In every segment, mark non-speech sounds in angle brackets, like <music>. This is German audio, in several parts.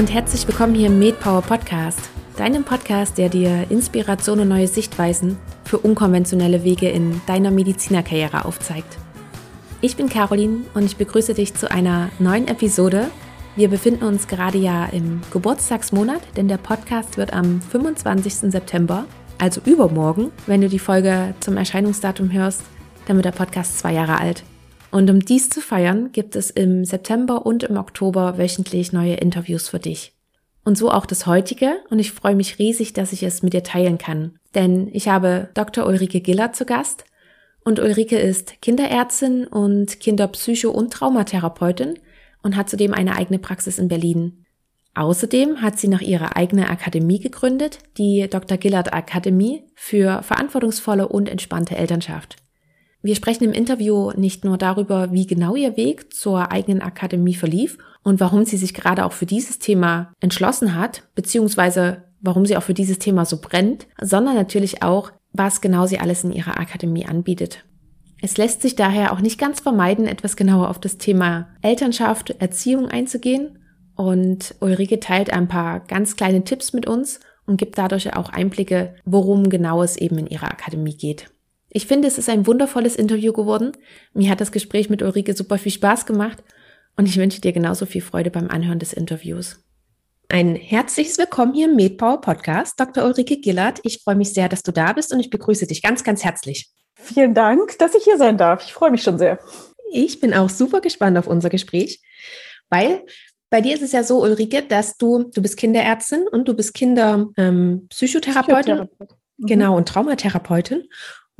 und herzlich willkommen hier im MedPower Podcast, deinem Podcast, der dir Inspiration und neue Sichtweisen für unkonventionelle Wege in deiner Medizinerkarriere aufzeigt. Ich bin Caroline und ich begrüße dich zu einer neuen Episode. Wir befinden uns gerade ja im Geburtstagsmonat, denn der Podcast wird am 25. September, also übermorgen, wenn du die Folge zum Erscheinungsdatum hörst, dann wird der Podcast zwei Jahre alt. Und um dies zu feiern, gibt es im September und im Oktober wöchentlich neue Interviews für dich. Und so auch das heutige und ich freue mich riesig, dass ich es mit dir teilen kann. Denn ich habe Dr. Ulrike Giller zu Gast und Ulrike ist Kinderärztin und Kinderpsycho- und Traumatherapeutin und hat zudem eine eigene Praxis in Berlin. Außerdem hat sie noch ihre eigene Akademie gegründet, die Dr. Gillard Akademie für verantwortungsvolle und entspannte Elternschaft. Wir sprechen im Interview nicht nur darüber, wie genau ihr Weg zur eigenen Akademie verlief und warum sie sich gerade auch für dieses Thema entschlossen hat, beziehungsweise warum sie auch für dieses Thema so brennt, sondern natürlich auch, was genau sie alles in ihrer Akademie anbietet. Es lässt sich daher auch nicht ganz vermeiden, etwas genauer auf das Thema Elternschaft, Erziehung einzugehen. Und Ulrike teilt ein paar ganz kleine Tipps mit uns und gibt dadurch auch Einblicke, worum genau es eben in ihrer Akademie geht. Ich finde, es ist ein wundervolles Interview geworden. Mir hat das Gespräch mit Ulrike super viel Spaß gemacht und ich wünsche dir genauso viel Freude beim Anhören des Interviews. Ein herzliches Willkommen hier im MedPower Podcast, Dr. Ulrike Gillard. Ich freue mich sehr, dass du da bist und ich begrüße dich ganz, ganz herzlich. Vielen Dank, dass ich hier sein darf. Ich freue mich schon sehr. Ich bin auch super gespannt auf unser Gespräch, weil bei dir ist es ja so, Ulrike, dass du, du bist Kinderärztin und du bist Kinderpsychotherapeutin. Ähm, mhm. Genau, und Traumatherapeutin.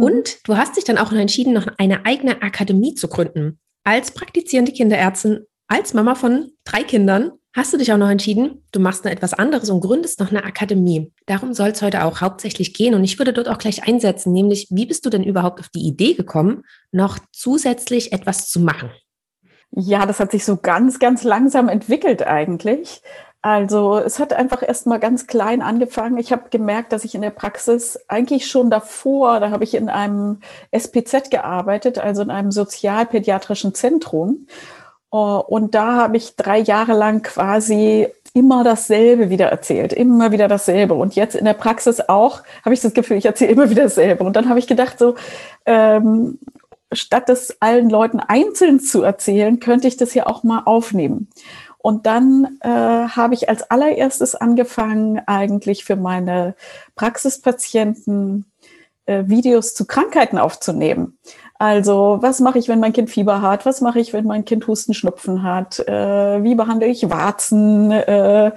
Mhm. Und du hast dich dann auch entschieden, noch eine eigene Akademie zu gründen. Als praktizierende Kinderärztin, als Mama von drei Kindern, hast du dich auch noch entschieden, du machst noch etwas anderes und gründest noch eine Akademie. Darum soll es heute auch hauptsächlich gehen. Und ich würde dort auch gleich einsetzen, nämlich, wie bist du denn überhaupt auf die Idee gekommen, noch zusätzlich etwas zu machen? Ja, das hat sich so ganz, ganz langsam entwickelt eigentlich. Also es hat einfach erst mal ganz klein angefangen. Ich habe gemerkt, dass ich in der Praxis eigentlich schon davor, da habe ich in einem SPZ gearbeitet, also in einem sozialpädiatrischen Zentrum. Äh, und da habe ich drei Jahre lang quasi immer dasselbe wieder erzählt, immer wieder dasselbe. Und jetzt in der Praxis auch habe ich das Gefühl, ich erzähle immer wieder dasselbe. Und dann habe ich gedacht, so, ähm, statt das allen Leuten einzeln zu erzählen, könnte ich das ja auch mal aufnehmen. Und dann äh, habe ich als allererstes angefangen, eigentlich für meine Praxispatienten äh, Videos zu Krankheiten aufzunehmen. Also, was mache ich, wenn mein Kind Fieber hat? Was mache ich, wenn mein Kind Husten, Schnupfen hat? Äh, wie behandle ich Warzen? Äh,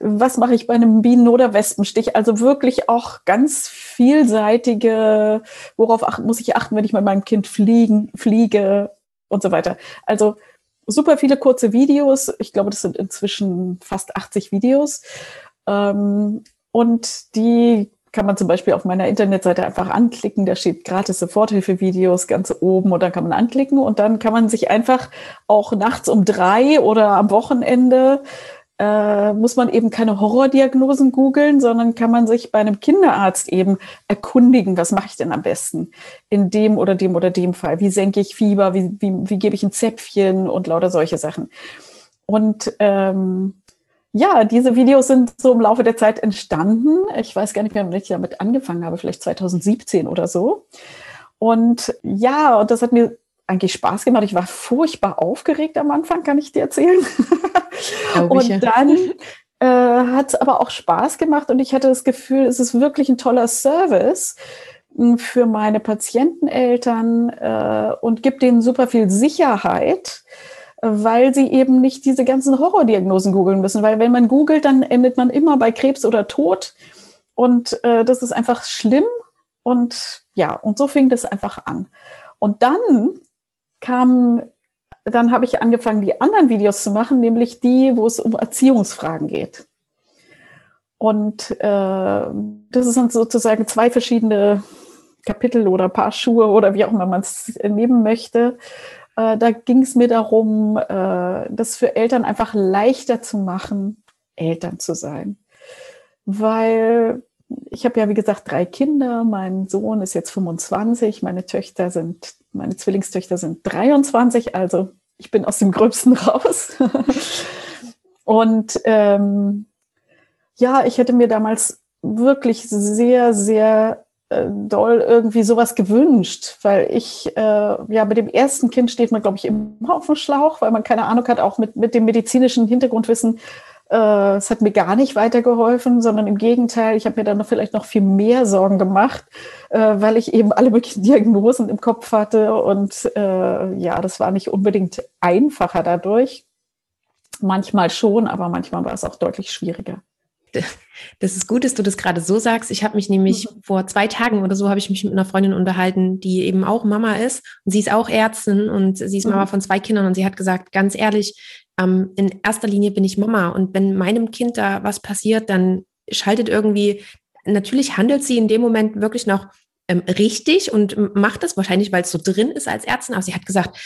was mache ich bei einem Bienen- oder Wespenstich? Also wirklich auch ganz vielseitige, worauf achten, muss ich achten, wenn ich mit meinem Kind fliegen, fliege und so weiter. Also super viele kurze Videos. Ich glaube, das sind inzwischen fast 80 Videos. Ähm, und die kann man zum Beispiel auf meiner Internetseite einfach anklicken. Da steht gratis Soforthilfe-Videos ganz oben und dann kann man anklicken und dann kann man sich einfach auch nachts um drei oder am Wochenende äh, muss man eben keine Horrordiagnosen googeln, sondern kann man sich bei einem Kinderarzt eben erkundigen, was mache ich denn am besten in dem oder dem oder dem Fall? Wie senke ich Fieber? Wie, wie, wie gebe ich ein Zäpfchen und lauter solche Sachen? Und ähm, ja, diese Videos sind so im Laufe der Zeit entstanden. Ich weiß gar nicht mehr, wann ich damit angefangen habe, vielleicht 2017 oder so. Und ja, und das hat mir eigentlich Spaß gemacht. Ich war furchtbar aufgeregt am Anfang, kann ich dir erzählen. und ja. dann <laughs> äh, hat es aber auch Spaß gemacht und ich hatte das Gefühl, es ist wirklich ein toller Service hm, für meine Patienteneltern äh, und gibt denen super viel Sicherheit, weil sie eben nicht diese ganzen Horrordiagnosen googeln müssen. Weil wenn man googelt, dann endet man immer bei Krebs oder Tod. Und äh, das ist einfach schlimm. Und ja, und so fing das einfach an. Und dann kam, dann habe ich angefangen, die anderen Videos zu machen, nämlich die, wo es um Erziehungsfragen geht. Und äh, das sind sozusagen zwei verschiedene Kapitel oder Paar Schuhe oder wie auch immer man es nehmen möchte. Äh, da ging es mir darum, äh, das für Eltern einfach leichter zu machen, Eltern zu sein. Weil ich habe ja, wie gesagt, drei Kinder. Mein Sohn ist jetzt 25, meine Töchter sind, meine Zwillingstöchter sind 23, also ich bin aus dem Gröbsten <laughs> raus. Und ähm, ja, ich hätte mir damals wirklich sehr, sehr äh, doll irgendwie sowas gewünscht, weil ich, äh, ja, mit dem ersten Kind steht man, glaube ich, immer auf dem Schlauch, weil man keine Ahnung hat, auch mit, mit dem medizinischen Hintergrundwissen. Äh, es hat mir gar nicht weitergeholfen, sondern im Gegenteil, ich habe mir dann noch vielleicht noch viel mehr Sorgen gemacht, äh, weil ich eben alle möglichen <laughs> Diagnosen im Kopf hatte und äh, ja, das war nicht unbedingt einfacher dadurch. Manchmal schon, aber manchmal war es auch deutlich schwieriger das ist gut, dass du das gerade so sagst. Ich habe mich nämlich mhm. vor zwei Tagen oder so habe ich mich mit einer Freundin unterhalten, die eben auch Mama ist und sie ist auch Ärztin und sie ist Mama mhm. von zwei Kindern und sie hat gesagt, ganz ehrlich, ähm, in erster Linie bin ich Mama und wenn meinem Kind da was passiert, dann schaltet irgendwie, natürlich handelt sie in dem Moment wirklich noch ähm, richtig und macht das wahrscheinlich, weil es so drin ist als Ärztin, aber sie hat gesagt,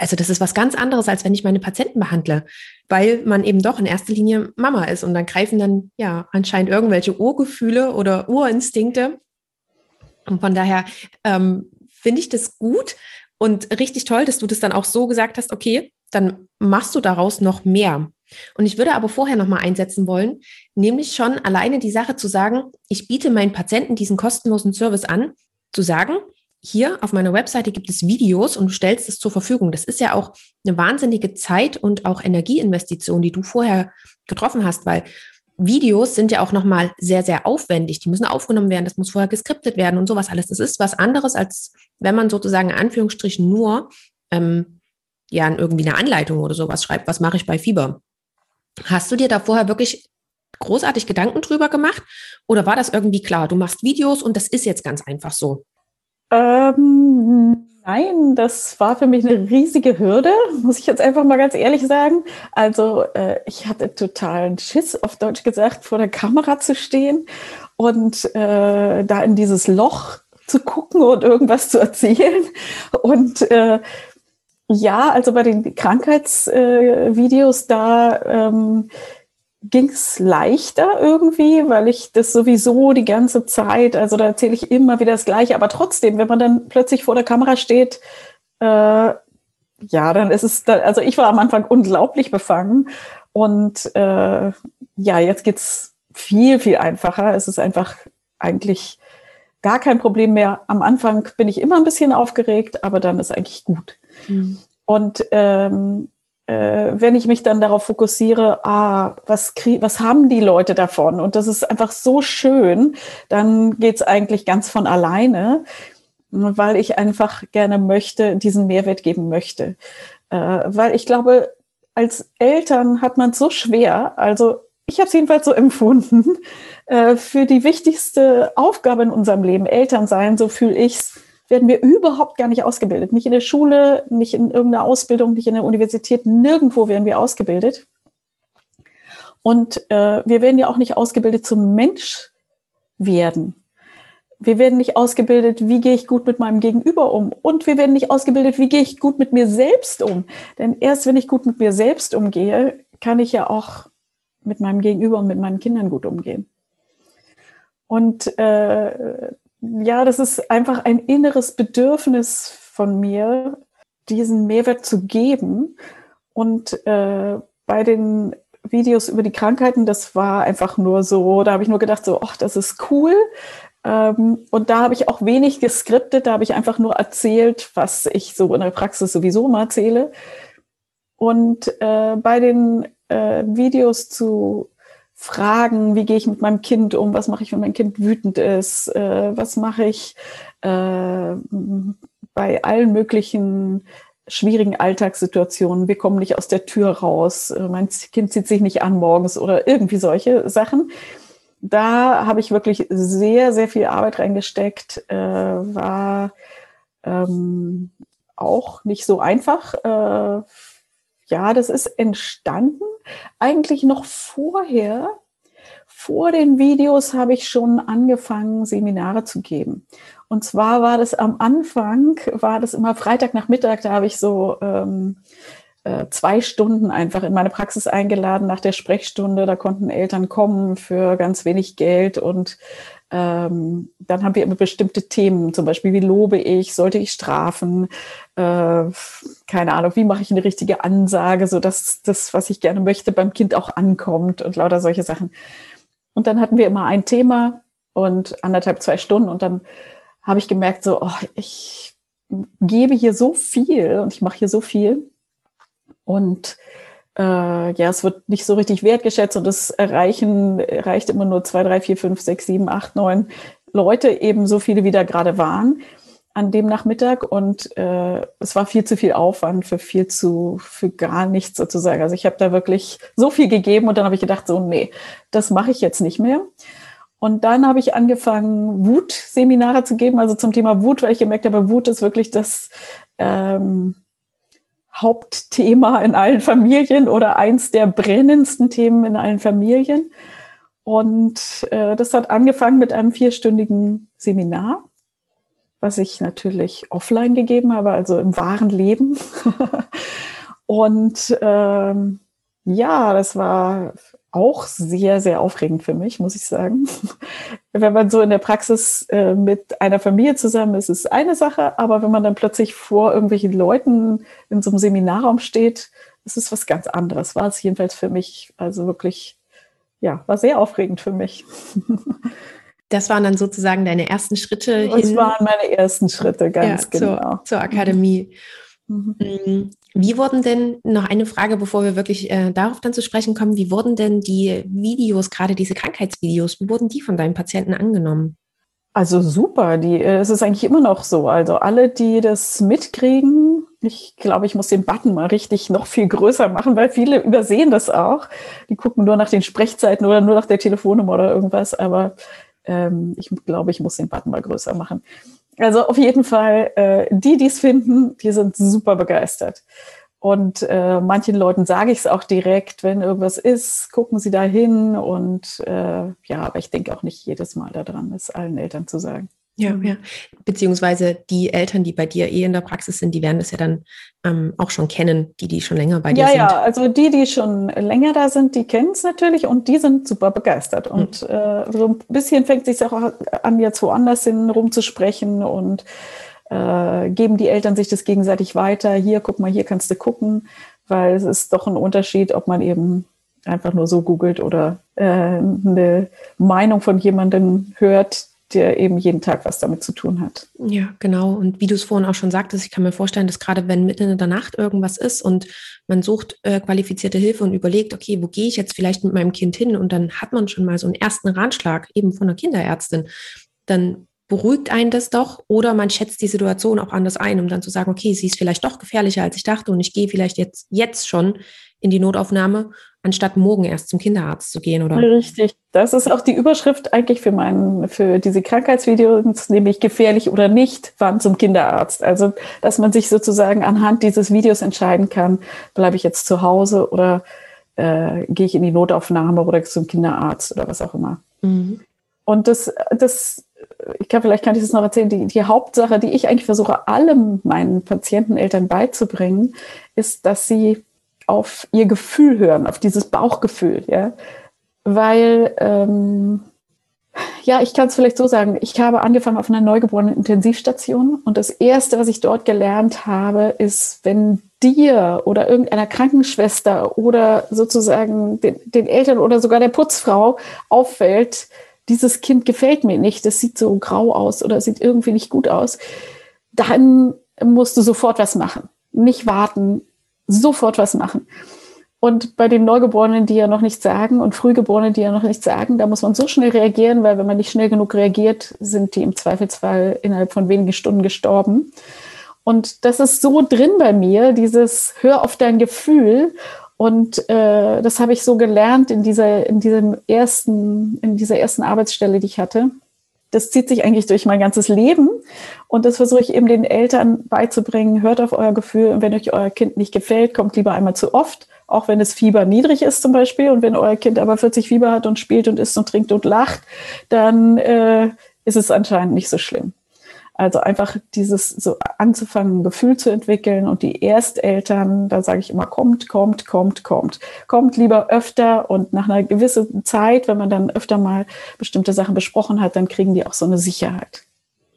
also das ist was ganz anderes, als wenn ich meine Patienten behandle, weil man eben doch in erster Linie Mama ist und dann greifen dann ja anscheinend irgendwelche Urgefühle oder Urinstinkte. Und von daher ähm, finde ich das gut und richtig toll, dass du das dann auch so gesagt hast, okay, dann machst du daraus noch mehr. Und ich würde aber vorher noch mal einsetzen wollen, nämlich schon alleine die Sache zu sagen, ich biete meinen Patienten diesen kostenlosen Service an, zu sagen, hier auf meiner Webseite gibt es Videos und du stellst es zur Verfügung. Das ist ja auch eine wahnsinnige Zeit und auch Energieinvestition, die du vorher getroffen hast, weil Videos sind ja auch nochmal sehr, sehr aufwendig. Die müssen aufgenommen werden, das muss vorher geskriptet werden und sowas alles. Das ist was anderes, als wenn man sozusagen in Anführungsstrichen nur ähm, ja irgendwie eine Anleitung oder sowas schreibt. Was mache ich bei Fieber? Hast du dir da vorher wirklich großartig Gedanken drüber gemacht? Oder war das irgendwie klar? Du machst Videos und das ist jetzt ganz einfach so. Ähm, nein, das war für mich eine riesige Hürde, muss ich jetzt einfach mal ganz ehrlich sagen. Also äh, ich hatte totalen Schiss, auf Deutsch gesagt, vor der Kamera zu stehen und äh, da in dieses Loch zu gucken und irgendwas zu erzählen. Und äh, ja, also bei den Krankheitsvideos da ähm, ging es leichter irgendwie, weil ich das sowieso die ganze Zeit, also da erzähle ich immer wieder das Gleiche, aber trotzdem, wenn man dann plötzlich vor der Kamera steht, äh, ja, dann ist es, da, also ich war am Anfang unglaublich befangen und äh, ja, jetzt geht's viel, viel einfacher. Es ist einfach eigentlich gar kein Problem mehr. Am Anfang bin ich immer ein bisschen aufgeregt, aber dann ist eigentlich gut. Mhm. Und ähm, äh, wenn ich mich dann darauf fokussiere, ah, was, was haben die Leute davon? Und das ist einfach so schön, dann geht's eigentlich ganz von alleine, weil ich einfach gerne möchte, diesen Mehrwert geben möchte. Äh, weil ich glaube, als Eltern hat man es so schwer, also ich habe es jedenfalls so empfunden, <laughs> äh, für die wichtigste Aufgabe in unserem Leben, Eltern sein, so fühle ich's, werden wir überhaupt gar nicht ausgebildet. Nicht in der Schule, nicht in irgendeiner Ausbildung, nicht in der Universität, nirgendwo werden wir ausgebildet. Und äh, wir werden ja auch nicht ausgebildet zum Mensch werden. Wir werden nicht ausgebildet, wie gehe ich gut mit meinem Gegenüber um. Und wir werden nicht ausgebildet, wie gehe ich gut mit mir selbst um. Denn erst wenn ich gut mit mir selbst umgehe, kann ich ja auch mit meinem Gegenüber und mit meinen Kindern gut umgehen. Und äh, ja, das ist einfach ein inneres Bedürfnis von mir, diesen Mehrwert zu geben. Und äh, bei den Videos über die Krankheiten, das war einfach nur so, da habe ich nur gedacht, so, ach, das ist cool. Ähm, und da habe ich auch wenig geskriptet, da habe ich einfach nur erzählt, was ich so in der Praxis sowieso mal erzähle. Und äh, bei den äh, Videos zu Fragen, wie gehe ich mit meinem Kind um, was mache ich, wenn mein Kind wütend ist, äh, was mache ich äh, bei allen möglichen schwierigen Alltagssituationen, wir kommen nicht aus der Tür raus, äh, mein Kind zieht sich nicht an morgens oder irgendwie solche Sachen. Da habe ich wirklich sehr, sehr viel Arbeit reingesteckt, äh, war ähm, auch nicht so einfach. Ja, das ist entstanden eigentlich noch vorher, vor den Videos habe ich schon angefangen, Seminare zu geben. Und zwar war das am Anfang, war das immer Freitagnachmittag, da habe ich so ähm, äh, zwei Stunden einfach in meine Praxis eingeladen nach der Sprechstunde. Da konnten Eltern kommen für ganz wenig Geld und ähm, dann haben wir immer bestimmte Themen, zum Beispiel, wie lobe ich, sollte ich strafen, äh, keine Ahnung, wie mache ich eine richtige Ansage, so dass das, was ich gerne möchte, beim Kind auch ankommt und lauter solche Sachen. Und dann hatten wir immer ein Thema und anderthalb, zwei Stunden und dann habe ich gemerkt, so, oh, ich gebe hier so viel und ich mache hier so viel. Und äh, ja, es wird nicht so richtig wertgeschätzt und es erreichen, erreicht immer nur zwei, drei, vier, fünf, sechs, sieben, acht, neun Leute, eben so viele, wie da gerade waren an dem Nachmittag und äh, es war viel zu viel Aufwand für viel zu, für gar nichts sozusagen. Also ich habe da wirklich so viel gegeben und dann habe ich gedacht, so, nee, das mache ich jetzt nicht mehr. Und dann habe ich angefangen, Wut-Seminare zu geben, also zum Thema Wut, weil ich gemerkt habe, Wut ist wirklich das, ähm, Hauptthema in allen Familien oder eins der brennendsten Themen in allen Familien. Und äh, das hat angefangen mit einem vierstündigen Seminar, was ich natürlich offline gegeben habe, also im wahren Leben. <laughs> Und ähm, ja, das war auch sehr, sehr aufregend für mich, muss ich sagen. <laughs> wenn man so in der Praxis äh, mit einer Familie zusammen ist, ist eine Sache, aber wenn man dann plötzlich vor irgendwelchen Leuten in so einem Seminarraum steht, ist es was ganz anderes. War es jedenfalls für mich, also wirklich, ja, war sehr aufregend für mich. <laughs> Das waren dann sozusagen deine ersten Schritte. Das hin. waren meine ersten Schritte, ganz ja, genau. Zur, zur Akademie. Mhm. mhm. Wie wurden denn, noch eine Frage, bevor wir wirklich äh, darauf dann zu sprechen kommen, wie wurden denn die Videos, gerade diese Krankheitsvideos, wie wurden die von deinen Patienten angenommen? Also super, die, äh, es ist eigentlich immer noch so. Also alle, die das mitkriegen, ich glaube, ich muss den Button mal richtig noch viel größer machen, weil viele übersehen das auch. Die gucken nur nach den Sprechzeiten oder nur nach der Telefonnummer oder irgendwas. Aber ähm, ich glaube, ich muss den Button mal größer machen. Also auf jeden Fall, äh, die, die es finden, die sind super begeistert. Und äh, manchen Leuten sage ich es auch direkt, wenn irgendwas ist, gucken sie da hin. Und äh, ja, aber ich denke auch nicht jedes Mal daran, es allen Eltern zu sagen. Ja, ja. Beziehungsweise die Eltern, die bei dir eh in der Praxis sind, die werden das ja dann ähm, auch schon kennen, die, die schon länger bei dir ja, sind. Ja, ja, also die, die schon länger da sind, die kennen es natürlich und die sind super begeistert. Mhm. Und äh, so ein bisschen fängt es sich auch an, jetzt woanders hin rumzusprechen und äh, geben die Eltern sich das gegenseitig weiter. Hier, guck mal, hier kannst du gucken, weil es ist doch ein Unterschied, ob man eben einfach nur so googelt oder äh, eine Meinung von jemandem hört, der eben jeden Tag was damit zu tun hat. Ja, genau. Und wie du es vorhin auch schon sagtest, ich kann mir vorstellen, dass gerade wenn mitten in der Nacht irgendwas ist und man sucht äh, qualifizierte Hilfe und überlegt, okay, wo gehe ich jetzt vielleicht mit meinem Kind hin? Und dann hat man schon mal so einen ersten Ratschlag eben von der Kinderärztin. Dann beruhigt einen das doch oder man schätzt die Situation auch anders ein, um dann zu sagen, okay, sie ist vielleicht doch gefährlicher, als ich dachte und ich gehe vielleicht jetzt, jetzt schon in die Notaufnahme anstatt morgen erst zum Kinderarzt zu gehen, oder? Richtig. Das ist auch die Überschrift eigentlich für meinen, für diese Krankheitsvideos, nämlich gefährlich oder nicht, wann zum Kinderarzt. Also, dass man sich sozusagen anhand dieses Videos entscheiden kann, bleibe ich jetzt zu Hause oder äh, gehe ich in die Notaufnahme oder zum Kinderarzt oder was auch immer. Mhm. Und das, das, ich glaube, vielleicht kann ich das noch erzählen, die, die Hauptsache, die ich eigentlich versuche, allem meinen Patienteneltern beizubringen, ist, dass sie auf ihr Gefühl hören, auf dieses Bauchgefühl, ja. Weil, ähm, ja, ich kann es vielleicht so sagen, ich habe angefangen auf einer neugeborenen Intensivstation und das Erste, was ich dort gelernt habe, ist, wenn dir oder irgendeiner Krankenschwester oder sozusagen den, den Eltern oder sogar der Putzfrau auffällt, dieses Kind gefällt mir nicht, das sieht so grau aus oder sieht irgendwie nicht gut aus, dann musst du sofort was machen. Nicht warten, sofort was machen. Und bei den Neugeborenen, die ja noch nichts sagen und Frühgeborenen, die ja noch nichts sagen, da muss man so schnell reagieren, weil wenn man nicht schnell genug reagiert, sind die im Zweifelsfall innerhalb von wenigen Stunden gestorben. Und das ist so drin bei mir, dieses Hör auf dein Gefühl. Und äh, das habe ich so gelernt in dieser, in diesem ersten, in dieser ersten Arbeitsstelle, die ich hatte das zieht sich eigentlich durch mein ganzes Leben. Und das versuche ich eben den Eltern beizubringen. Hört auf euer Gefühl. Und wenn euch euer Kind nicht gefällt, kommt lieber einmal zu oft. Auch wenn das Fieber niedrig ist zum Beispiel. Und wenn euer Kind aber 40 Fieber hat und spielt und isst und trinkt und lacht, dann äh, ist es anscheinend nicht so schlimm. Also einfach dieses so anzufangen, ein Gefühl zu entwickeln und die Ersteltern, da sage ich immer, kommt, kommt, kommt, kommt. Kommt lieber öfter und nach einer gewissen Zeit, wenn man dann öfter mal bestimmte Sachen besprochen hat, dann kriegen die auch so eine Sicherheit.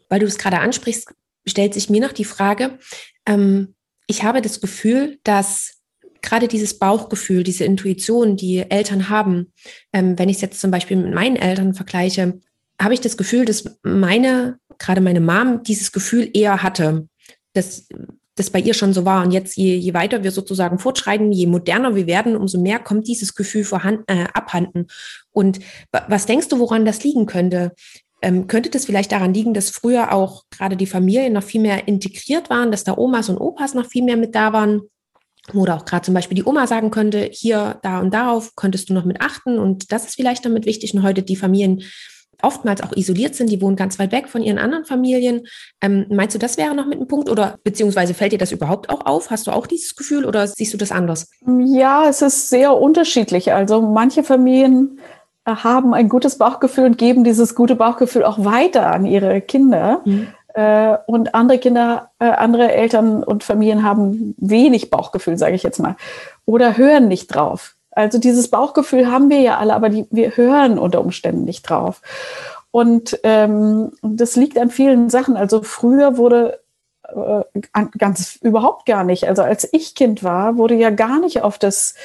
Weil du es gerade ansprichst, stellt sich mir noch die Frage, ähm, ich habe das Gefühl, dass gerade dieses Bauchgefühl, diese Intuition, die Eltern haben, ähm, wenn ich es jetzt zum Beispiel mit meinen Eltern vergleiche, habe ich das Gefühl, dass meine, gerade meine Mom, dieses Gefühl eher hatte, dass das bei ihr schon so war. Und jetzt, je, je weiter wir sozusagen fortschreiten, je moderner wir werden, umso mehr kommt dieses Gefühl vorhanden, äh, abhanden. Und was denkst du, woran das liegen könnte? Ähm, könnte das vielleicht daran liegen, dass früher auch gerade die Familien noch viel mehr integriert waren, dass da Omas und Opas noch viel mehr mit da waren? Oder auch gerade zum Beispiel die Oma sagen könnte, hier, da und darauf könntest du noch mit achten und das ist vielleicht damit wichtig. Und heute die Familien oftmals auch isoliert sind, die wohnen ganz weit weg von ihren anderen Familien. Ähm, meinst du, das wäre noch mit einem Punkt oder beziehungsweise fällt dir das überhaupt auch auf? Hast du auch dieses Gefühl oder siehst du das anders? Ja, es ist sehr unterschiedlich. Also manche Familien äh, haben ein gutes Bauchgefühl und geben dieses gute Bauchgefühl auch weiter an ihre Kinder. Mhm. Äh, und andere Kinder, äh, andere Eltern und Familien haben wenig Bauchgefühl, sage ich jetzt mal, oder hören nicht drauf. Also dieses Bauchgefühl haben wir ja alle, aber die, wir hören unter Umständen nicht drauf. Und ähm, das liegt an vielen Sachen. Also früher wurde äh, ganz überhaupt gar nicht. Also als ich Kind war, wurde ja gar nicht auf das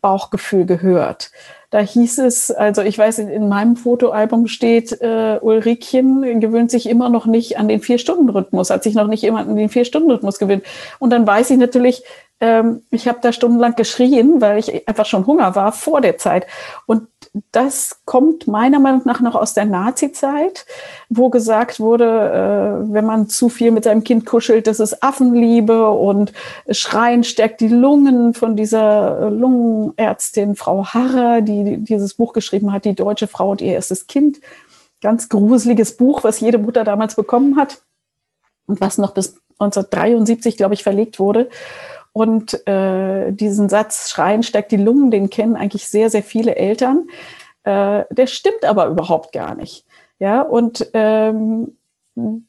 Bauchgefühl gehört. Da hieß es, also ich weiß, in meinem Fotoalbum steht, äh, Ulrikchen gewöhnt sich immer noch nicht an den Vier-Stunden-Rhythmus, hat sich noch nicht immer an den Vier-Stunden-Rhythmus gewöhnt. Und dann weiß ich natürlich, ähm, ich habe da stundenlang geschrien, weil ich einfach schon Hunger war vor der Zeit. Und das kommt meiner Meinung nach noch aus der Nazi-Zeit, wo gesagt wurde, äh, wenn man zu viel mit seinem Kind kuschelt, das ist Affenliebe und Schreien stärkt die Lungen von dieser äh, Lungenärztin Frau Harrer, die dieses Buch geschrieben hat, die deutsche Frau und ihr erstes Kind. Ganz gruseliges Buch, was jede Mutter damals bekommen hat und was noch bis 1973, glaube ich, verlegt wurde. Und äh, diesen Satz, Schreien steckt die Lungen, den kennen eigentlich sehr, sehr viele Eltern. Äh, der stimmt aber überhaupt gar nicht. Ja, und ähm,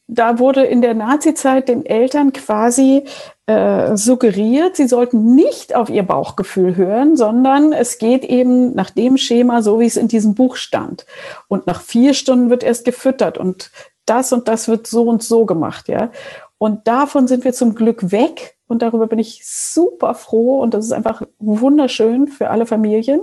da wurde in der Nazizeit den Eltern quasi äh, suggeriert, sie sollten nicht auf ihr Bauchgefühl hören, sondern es geht eben nach dem Schema, so wie es in diesem Buch stand. Und nach vier Stunden wird erst gefüttert und das und das wird so und so gemacht, ja. Und davon sind wir zum Glück weg. Und darüber bin ich super froh. Und das ist einfach wunderschön für alle Familien.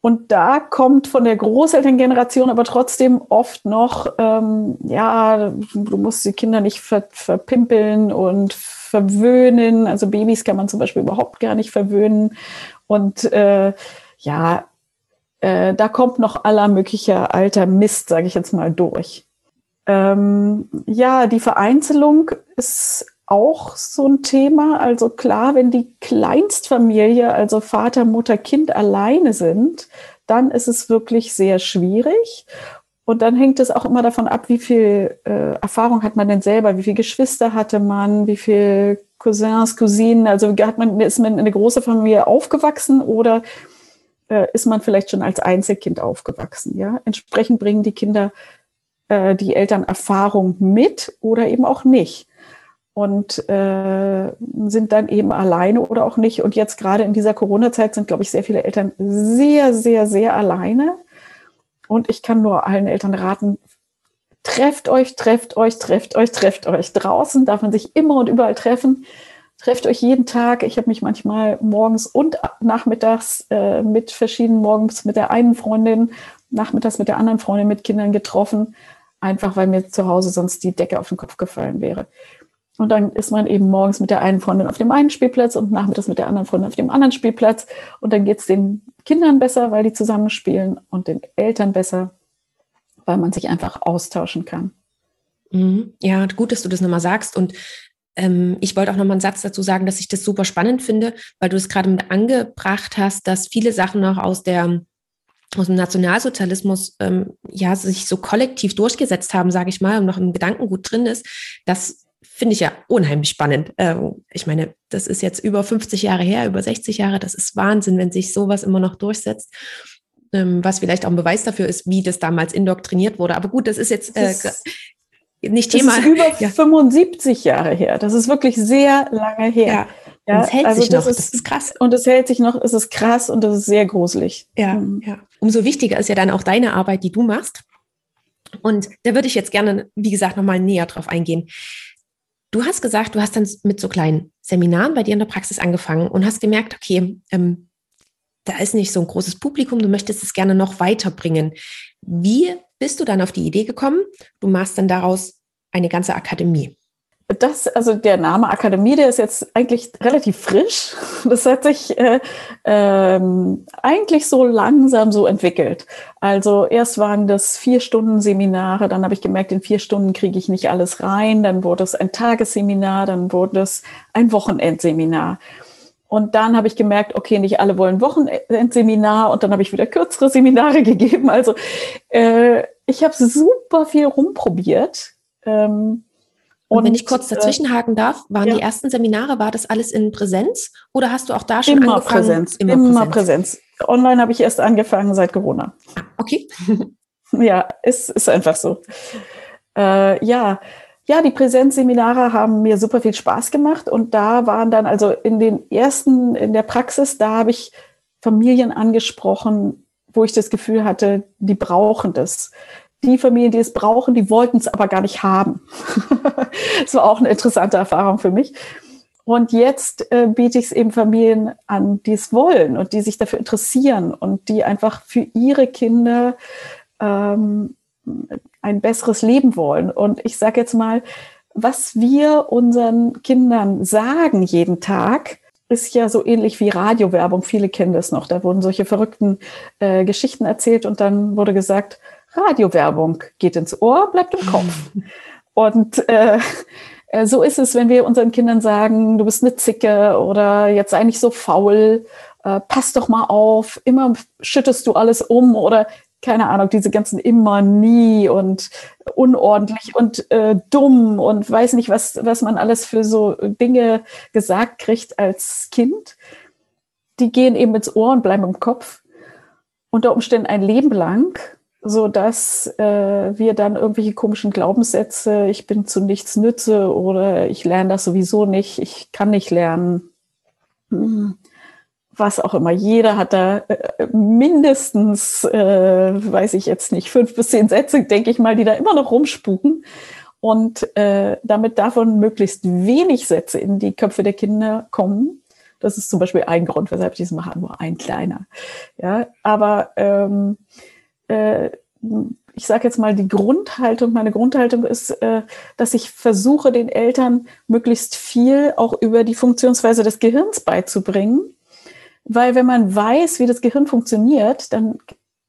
Und da kommt von der Großelterngeneration aber trotzdem oft noch, ähm, ja, du musst die Kinder nicht ver verpimpeln und verwöhnen. Also Babys kann man zum Beispiel überhaupt gar nicht verwöhnen. Und äh, ja, äh, da kommt noch aller möglicher alter Mist, sage ich jetzt mal, durch. Ähm, ja, die Vereinzelung ist auch so ein Thema. Also klar, wenn die Kleinstfamilie, also Vater, Mutter, Kind alleine sind, dann ist es wirklich sehr schwierig. Und dann hängt es auch immer davon ab, wie viel äh, Erfahrung hat man denn selber, wie viele Geschwister hatte man, wie viele Cousins, Cousinen, also hat man, ist man in eine große Familie aufgewachsen oder äh, ist man vielleicht schon als Einzelkind aufgewachsen? Ja, entsprechend bringen die Kinder äh, die Eltern Erfahrung mit oder eben auch nicht und äh, sind dann eben alleine oder auch nicht. Und jetzt gerade in dieser Corona-Zeit sind, glaube ich, sehr viele Eltern sehr, sehr, sehr alleine. Und ich kann nur allen Eltern raten, trefft euch, trefft euch, trefft euch, trefft euch. Draußen darf man sich immer und überall treffen. Trefft euch jeden Tag. Ich habe mich manchmal morgens und nachmittags äh, mit verschiedenen, morgens mit der einen Freundin, nachmittags mit der anderen Freundin mit Kindern getroffen einfach weil mir zu Hause sonst die Decke auf den Kopf gefallen wäre. Und dann ist man eben morgens mit der einen Freundin auf dem einen Spielplatz und nachmittags mit der anderen Freundin auf dem anderen Spielplatz. Und dann geht es den Kindern besser, weil die zusammenspielen und den Eltern besser, weil man sich einfach austauschen kann. Mhm. Ja, gut, dass du das nochmal sagst. Und ähm, ich wollte auch nochmal einen Satz dazu sagen, dass ich das super spannend finde, weil du es gerade mit angebracht hast, dass viele Sachen noch aus der aus dem Nationalsozialismus ähm, ja sich so kollektiv durchgesetzt haben, sage ich mal, und noch im Gedankengut drin ist, das finde ich ja unheimlich spannend. Ähm, ich meine, das ist jetzt über 50 Jahre her, über 60 Jahre, das ist Wahnsinn, wenn sich sowas immer noch durchsetzt. Ähm, was vielleicht auch ein Beweis dafür ist, wie das damals indoktriniert wurde. Aber gut, das ist jetzt äh, nicht Thema. Das ist über ja. 75 Jahre her. Das ist wirklich sehr lange her. Ja. Ja, es hält also sich noch, das ist, das ist, krass. Und es hält sich noch, es ist krass und es ist sehr gruselig. Ja, mhm. ja. Umso wichtiger ist ja dann auch deine Arbeit, die du machst. Und da würde ich jetzt gerne, wie gesagt, nochmal näher drauf eingehen. Du hast gesagt, du hast dann mit so kleinen Seminaren bei dir in der Praxis angefangen und hast gemerkt, okay, ähm, da ist nicht so ein großes Publikum, du möchtest es gerne noch weiterbringen. Wie bist du dann auf die Idee gekommen? Du machst dann daraus eine ganze Akademie. Das, also der Name Akademie, der ist jetzt eigentlich relativ frisch. <laughs> Das hat sich äh, ähm, eigentlich so langsam so entwickelt. Also erst waren das vier Stunden Seminare, dann habe ich gemerkt, in vier Stunden kriege ich nicht alles rein. Dann wurde es ein Tagesseminar, dann wurde es ein Wochenendseminar. Und dann habe ich gemerkt, okay, nicht alle wollen Wochenendseminar und dann habe ich wieder kürzere Seminare <laughs> gegeben. Also äh, ich habe super viel rumprobiert. Ähm, und, und, wenn ich kurz äh, dazwischenhaken darf, waren ja. die ersten Seminare, war das alles in Präsenz oder hast du auch da schon immer angefangen? Präsenz, immer, immer Präsenz. Präsenz. Online habe ich erst angefangen seit Corona. Ah, okay. <laughs> ja, ist, ist einfach so. Äh, ja, ja, die Präsenzseminare haben mir super viel Spaß gemacht und da waren dann also in den ersten, in der Praxis, da habe ich Familien angesprochen, wo ich das Gefühl hatte, die brauchen das die Familien, die es brauchen, die wollten es aber gar nicht haben. <laughs> das war auch eine interessante Erfahrung für mich. Und jetzt äh, biete ich es eben Familien an, die es wollen und die sich dafür interessieren und die einfach für ihre Kinder ähm, ein besseres Leben wollen. Und ich sage jetzt mal, was wir unseren Kindern sagen jeden Tag, ist ja so ähnlich wie Radiowerbung. Viele kennen das noch. Da wurden solche verrückten äh, Geschichten erzählt und dann wurde gesagt, Radiowerbung geht ins Ohr, bleibt im Kopf. <laughs> Und äh, so ist es, wenn wir unseren Kindern sagen, du bist eine Zicke oder jetzt eigentlich so faul, äh, pass doch mal auf, immer schüttest du alles um oder keine Ahnung, diese ganzen immer nie und unordentlich und äh, dumm und weiß nicht, was, was man alles für so Dinge gesagt kriegt als Kind. Die gehen eben ins Ohr und bleiben im Kopf. Unter Umständen ein Leben lang so dass äh, wir dann irgendwelche komischen Glaubenssätze, ich bin zu nichts nütze oder ich lerne das sowieso nicht, ich kann nicht lernen, hm, was auch immer. Jeder hat da äh, mindestens, äh, weiß ich jetzt nicht, fünf bis zehn Sätze, denke ich mal, die da immer noch rumspuken. Und äh, damit davon möglichst wenig Sätze in die Köpfe der Kinder kommen. Das ist zum Beispiel ein Grund, weshalb ich das mache, nur ein kleiner. Ja, aber ähm, äh, ich sage jetzt mal, die Grundhaltung, meine Grundhaltung ist, äh, dass ich versuche, den Eltern möglichst viel auch über die Funktionsweise des Gehirns beizubringen. Weil wenn man weiß, wie das Gehirn funktioniert, dann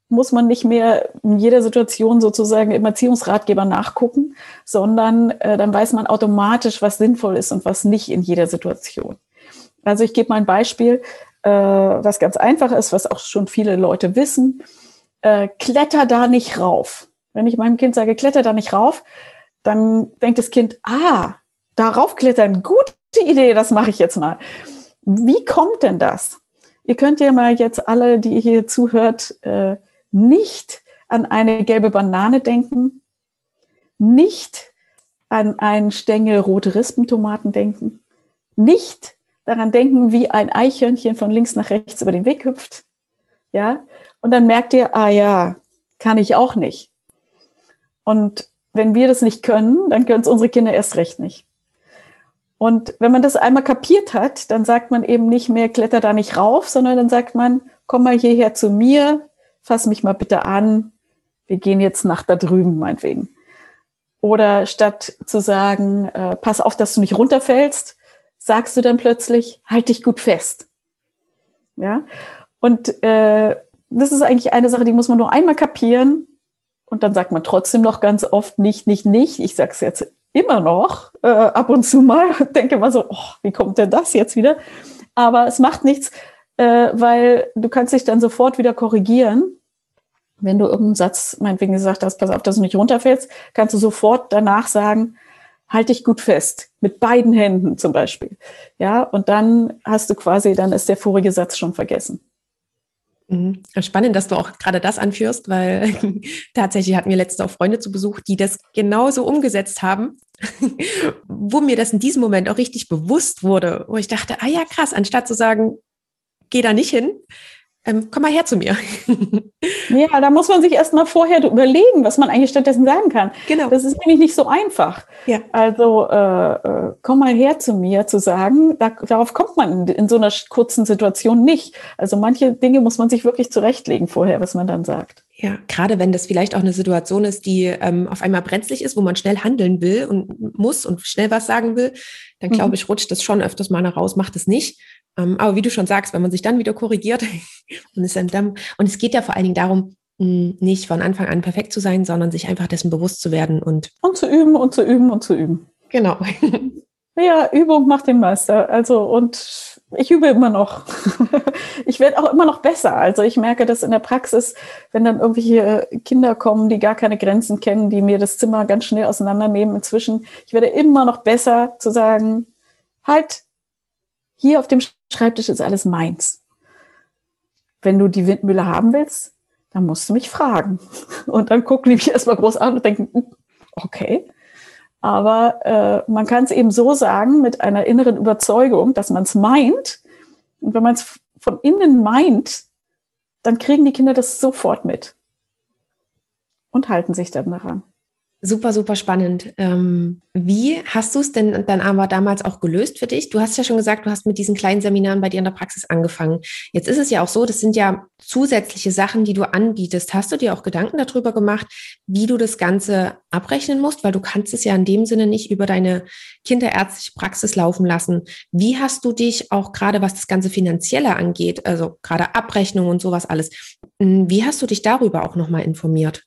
muss man nicht mehr in jeder Situation sozusagen im Erziehungsratgeber nachgucken, sondern äh, dann weiß man automatisch, was sinnvoll ist und was nicht in jeder Situation. Also ich gebe mal ein Beispiel, was ganz einfach ist, was auch schon viele Leute wissen äh, kletter da nicht rauf. Wenn ich meinem Kind sage, kletter da nicht rauf, dann denkt das Kind, ah, darauf klettern, gute Idee, das mache ich jetzt mal. Wie kommt denn das? Ihr könnt ja mal jetzt alle, die hier zuhört, äh, nicht an eine gelbe Banane denken, nicht an einen Stängel rote Rispentomaten denken, nicht daran denken, wie ein Eichhörnchen von links nach rechts über den Weg hüpft, ja, und dann merkt ihr, ah ja, kann ich auch nicht. Und wenn wir das nicht können, dann können es unsere Kinder erst recht nicht. Und wenn man das einmal kapiert hat, dann sagt man eben nicht mehr, kletter da nicht rauf, sondern dann sagt man, komm mal hierher zu mir, fass mich mal bitte an, wir gehen jetzt nach da drüben, meinetwegen. Oder statt zu sagen, äh, pass auf, dass du nicht runterfällst, sagst du dann plötzlich, halt dich gut fest. Ja. Und äh, das ist eigentlich eine Sache, die muss man nur einmal kapieren. Und dann sagt man trotzdem noch ganz oft nicht, nicht, nicht. Ich sage es jetzt immer noch, äh, ab und zu mal, <laughs> denke mal so, oh, wie kommt denn das jetzt wieder? Aber es macht nichts, äh, weil du kannst dich dann sofort wieder korrigieren. Wenn du irgendeinen Satz meinetwegen gesagt hast, pass auf, dass du nicht runterfällst, kannst du sofort danach sagen, halt dich gut fest, mit beiden Händen zum Beispiel. Ja, und dann hast du quasi, dann ist der vorige Satz schon vergessen. Mhm. Spannend, dass du auch gerade das anführst, weil <laughs> tatsächlich hatten wir letztens auch Freunde zu Besuch, die das genauso umgesetzt haben, <laughs> wo mir das in diesem Moment auch richtig bewusst wurde, wo ich dachte, ah ja, krass, anstatt zu sagen, geh da nicht hin, ähm, komm mal her zu mir. <laughs> ja, da muss man sich erst mal vorher überlegen, was man eigentlich stattdessen sagen kann. Genau. Das ist nämlich nicht so einfach. Ja. Also äh, äh, komm mal her zu mir zu sagen, da, darauf kommt man in, in, so einer kurzen Situation nicht. Also manche Dinge muss man sich wirklich zurechtlegen vorher, was man dann sagt. Ja, gerade wenn das vielleicht auch eine Situation ist, die ähm, auf einmal brenzlig ist, wo man schnell handeln will und muss und schnell was sagen will, dann glaube mhm. ich, rutscht das schon öfters mal raus, macht es nicht. Ähm, aber wie du schon sagst, wenn man sich dann wieder korrigiert <laughs> und es dann, und es geht ja vor allen Dingen darum, nicht von Anfang an perfekt zu sein, sondern sich einfach dessen bewusst zu werden und und zu üben und zu üben und zu üben. Genau. <laughs> Ja, Übung macht den Meister. Also und ich übe immer noch. <laughs> ich werde auch immer noch besser. Also ich merke das in der Praxis, wenn dann irgendwelche Kinder kommen, die gar keine Grenzen kennen, die mir das Zimmer ganz schnell auseinandernehmen. Inzwischen, ich werde immer noch besser zu sagen, halt, hier auf dem Schreibtisch ist alles meins. Wenn du die Windmühle haben willst, dann musst du mich fragen. <laughs> Und dann gucken die mich erstmal groß an und denken, hm, okay. Aber äh, man kann es eben so sagen mit einer inneren Überzeugung, dass man es meint. Und wenn man es von innen meint, dann kriegen die Kinder das sofort mit und halten sich dann daran. Super, super spannend. Ähm, wie hast du es denn dann aber damals auch gelöst für dich? Du hast ja schon gesagt, du hast mit diesen kleinen Seminaren bei dir in der Praxis angefangen. Jetzt ist es ja auch so, das sind ja zusätzliche Sachen, die du anbietest. Hast du dir auch Gedanken darüber gemacht, wie du das Ganze abrechnen musst? Weil du kannst es ja in dem Sinne nicht über deine kinderärztliche Praxis laufen lassen. Wie hast du dich auch gerade, was das ganze Finanzielle angeht, also gerade Abrechnung und sowas alles, hm, wie hast du dich darüber auch nochmal informiert?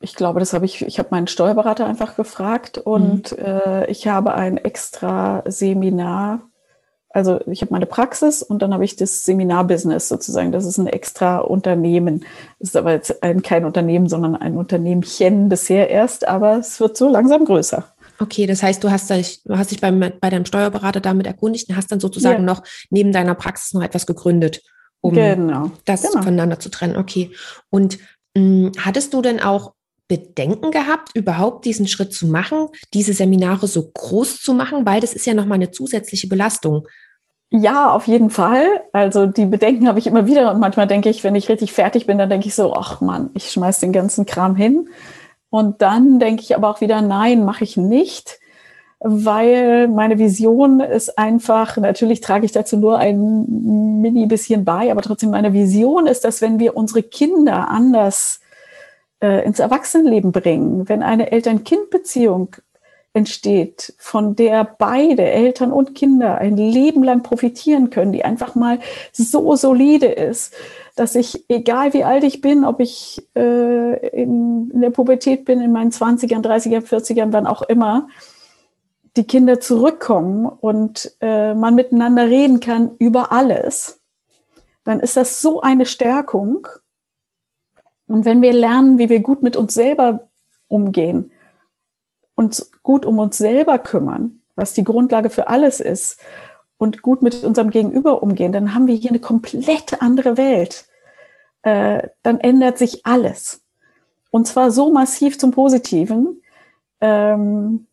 Ich glaube, das habe ich, ich habe meinen Steuerberater einfach gefragt und mhm. äh, ich habe ein extra Seminar. Also ich habe meine Praxis und dann habe ich das Seminarbusiness sozusagen. Das ist ein extra Unternehmen. Das ist aber jetzt ein, kein Unternehmen, sondern ein Unternehmchen bisher erst, aber es wird so langsam größer. Okay, das heißt, du hast dich, du hast dich beim, bei deinem Steuerberater damit erkundigt und hast dann sozusagen ja. noch neben deiner Praxis noch etwas gegründet, um genau. das genau. voneinander zu trennen. Okay. Und mh, hm, hattest du denn auch Bedenken gehabt, überhaupt diesen Schritt zu machen, diese Seminare so groß zu machen, weil das ist ja nochmal eine zusätzliche Belastung. Ja, auf jeden Fall. Also die Bedenken habe ich immer wieder und manchmal denke ich, wenn ich richtig fertig bin, dann denke ich so, ach Mann, ich schmeiß den ganzen Kram hin. Und dann denke ich aber auch wieder, nein, mache ich nicht, weil meine Vision ist einfach, natürlich trage ich dazu nur ein mini bisschen bei, aber trotzdem meine Vision ist, dass wenn wir unsere Kinder anders äh, ins Erwachsenenleben bringen, wenn eine Eltern-Kind-Beziehung entsteht, von der beide Eltern und Kinder ein Leben lang profitieren können, die einfach mal so solide ist, dass ich, egal wie alt ich bin, ob ich äh, in, in der Pubertät bin, in meinen 20ern, 30ern, 40ern, wann auch immer, die Kinder zurückkommen und äh, man miteinander reden kann über alles, dann ist das so eine Stärkung und wenn wir lernen, wie wir gut mit uns selber umgehen, uns gut um uns selber kümmern, was die Grundlage für alles ist, und gut mit unserem Gegenüber umgehen, dann haben wir hier eine komplett andere Welt. Äh, dann ändert sich alles. Und zwar so massiv zum Positiven. Ähm,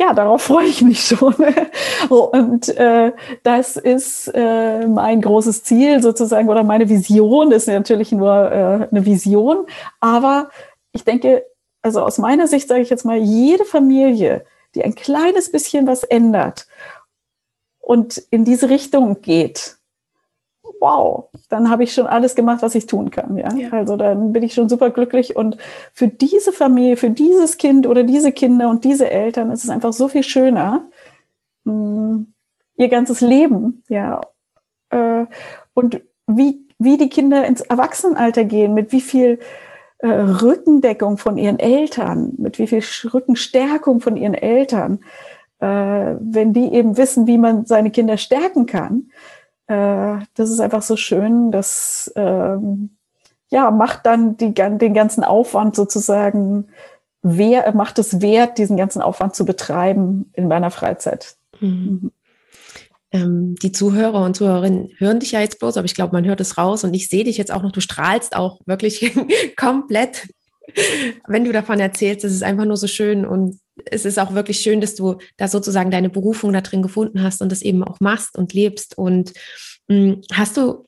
ja, darauf freue ich mich schon. <laughs> Und äh, das ist äh, mein großes Ziel sozusagen oder meine Vision ist natürlich nur äh, eine Vision. Aber ich denke, also aus meiner Sicht sage ich jetzt mal, jede Familie, die ein kleines bisschen was ändert und in diese Richtung geht, wow, dann habe ich schon alles gemacht, was ich tun kann. Ja? ja? Also dann bin ich schon super glücklich. Und für diese Familie, für dieses Kind oder diese Kinder und diese Eltern ist es einfach so viel schöner, mh, hm, ihr ganzes Leben, ja. Äh, und wie, wie die Kinder ins Erwachsenenalter gehen, mit wie viel äh, Rückendeckung von ihren Eltern, mit wie viel Rückenstärkung von ihren Eltern, äh, wenn die eben wissen, wie man seine Kinder stärken kann äh, das ist einfach so schön. Das ähm, ja, macht dann die, den ganzen Aufwand sozusagen, wer macht es wert, diesen ganzen Aufwand zu betreiben in meiner Freizeit. Mhm. ähm, die Zuhörer und Zuhörerinnen hören dich ja jetzt bloß, aber ich glaube, man hört es raus und ich sehe dich jetzt auch noch. Du strahlst auch wirklich <laughs> komplett, wenn du davon erzählst. Es ist einfach nur so schön und es ist auch wirklich schön, dass du da sozusagen deine Berufung da drin gefunden hast und das eben auch machst und lebst. Und mh, hm, hast du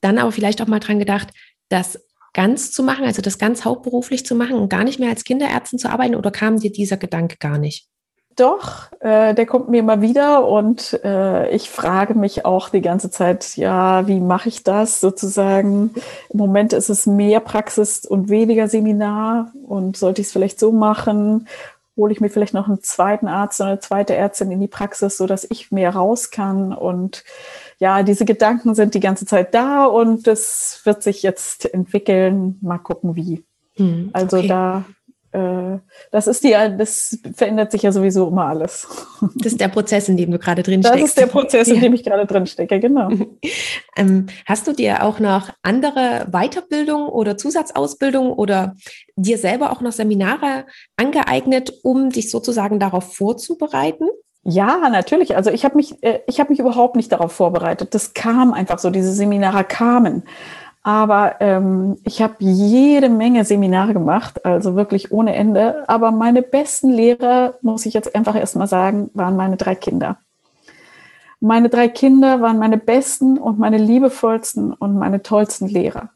dann aber vielleicht auch mal dran gedacht, das ganz zu machen, also das ganz hauptberuflich zu machen und gar nicht mehr als Kinderärztin zu arbeiten oder kam dir dieser Gedanke gar nicht? Doch, äh, der kommt mir immer wieder und äh, ich frage mich auch die ganze Zeit, ja, wie mache ich das sozusagen? Im Moment ist es mehr Praxis und weniger Seminar und sollte ich es vielleicht so machen? Hole ich mir vielleicht noch einen zweiten Arzt oder eine zweite Ärztin in die Praxis, so dass ich mehr raus kann und ja, diese Gedanken sind die ganze Zeit da und das wird sich jetzt entwickeln. Mal gucken, wie. Hm, also okay. da äh, das ist die, das verändert sich ja sowieso immer alles. Das ist der Prozess, in dem du gerade drin steckst. Das ist der Prozess, in dem ich gerade drin stecke, genau. <laughs> ähm, hast du dir auch noch andere Weiterbildung oder Zusatzausbildung oder dir selber auch noch Seminare angeeignet, um dich sozusagen darauf vorzubereiten? Ja, natürlich. Also ich habe mich, äh, ich habe mich überhaupt nicht darauf vorbereitet. Das kam einfach so. Diese Seminare kamen. Aber ähm, ich habe jede Menge Seminare gemacht, also wirklich ohne Ende. Aber meine besten Lehrer, muss ich jetzt einfach erstmal sagen, waren meine drei Kinder. Meine drei Kinder waren meine besten und meine liebevollsten und meine tollsten Lehrer.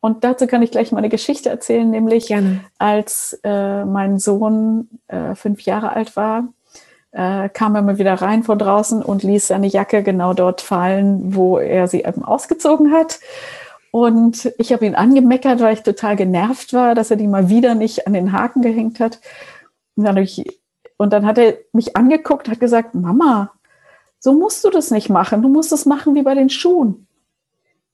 Und dazu kann ich gleich mal eine Geschichte erzählen, nämlich Gerne. als äh, mein Sohn äh, fünf Jahre alt war, äh, kam er mal wieder rein von draußen und ließ seine Jacke genau dort fallen, wo er sie eben ausgezogen hat. Und ich habe ihn angemeckert, weil ich total genervt war, dass er die mal wieder nicht an den Haken gehängt hat. Und dann, ich, und dann hat er mich angeguckt, hat gesagt, Mama, so musst du das nicht machen. Du musst es machen wie bei den Schuhen.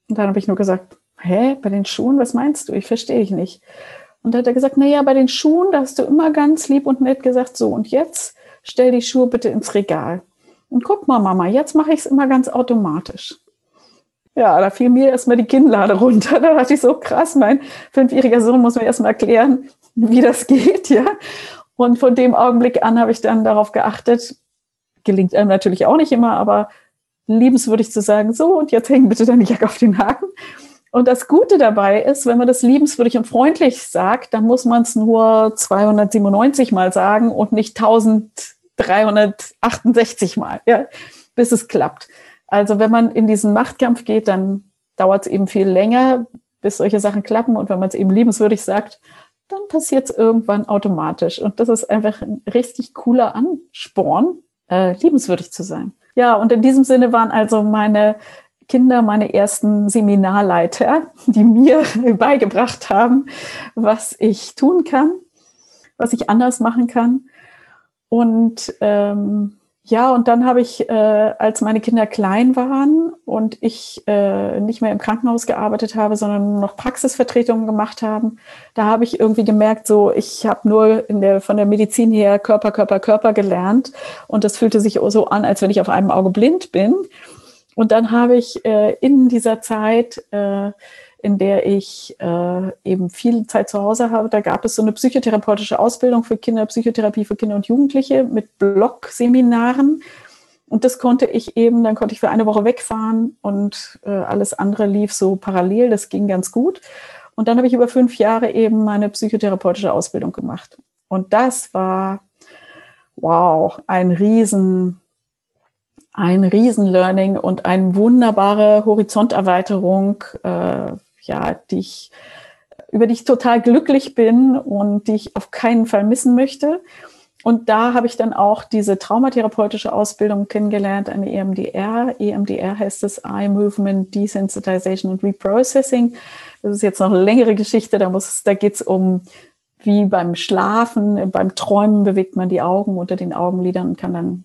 Und dann habe ich nur gesagt, hä, bei den Schuhen, was meinst du? Ich verstehe ich nicht. Und dann hat er gesagt, na ja, bei den Schuhen, da hast du immer ganz lieb und nett gesagt, so und jetzt stell die Schuhe bitte ins Regal. Und guck mal, Mama, jetzt mache ich es immer ganz automatisch. Ja, da fiel mir erstmal die Kinnlade runter. Da dachte ich so, krass, mein fünfjähriger Sohn muss mir erstmal erklären, wie das <laughs> geht, ja. Und von dem Augenblick an habe ich dann darauf geachtet, gelingt einem natürlich auch nicht immer, aber liebenswürdig zu sagen, so, und jetzt hängen bitte deine Jacke auf den Haken. Und das Gute dabei ist, wenn man das liebenswürdig und freundlich sagt, dann muss man es nur 297 Mal sagen und nicht 1368 Mal, ja, bis es klappt. Also wenn man in diesen Machtkampf geht, dann dauert es eben viel länger, bis solche Sachen klappen. Und wenn man es eben liebenswürdig sagt, dann passiert es irgendwann automatisch. Und das ist einfach ein richtig cooler Ansporn, äh, liebenswürdig zu sein. Ja, und in diesem Sinne waren also meine Kinder meine ersten Seminarleiter, die mir <laughs> beigebracht haben, was ich tun kann, was ich anders machen kann. Und ähm, ja, und dann habe ich, äh, als meine Kinder klein waren und ich äh, nicht mehr im Krankenhaus gearbeitet habe, sondern noch Praxisvertretungen gemacht haben, da habe ich irgendwie gemerkt, so ich habe nur in der, von der Medizin her Körper, Körper, Körper gelernt und das fühlte sich so an, als wenn ich auf einem Auge blind bin. Und dann habe ich äh, in dieser Zeit äh, in der ich äh, eben viel Zeit zu Hause habe. Da gab es so eine psychotherapeutische Ausbildung für Kinder, Psychotherapie für Kinder und Jugendliche mit Blog-Seminaren. Und das konnte ich eben, dann konnte ich für eine Woche wegfahren und äh, alles andere lief so parallel. Das ging ganz gut. Und dann habe ich über fünf Jahre eben meine psychotherapeutische Ausbildung gemacht. Und das war, wow, ein riesen, ein Riesen-Learning und eine wunderbare Horizonterweiterung äh, ja, die ich, über die ich total glücklich bin und die ich auf keinen Fall missen möchte. Und da habe ich dann auch diese traumatherapeutische Ausbildung kennengelernt, eine EMDR. EMDR heißt es Eye Movement Desensitization and Reprocessing. Das ist jetzt noch eine längere Geschichte. Da, da geht es um, wie beim Schlafen, beim Träumen bewegt man die Augen unter den Augenlidern und kann dann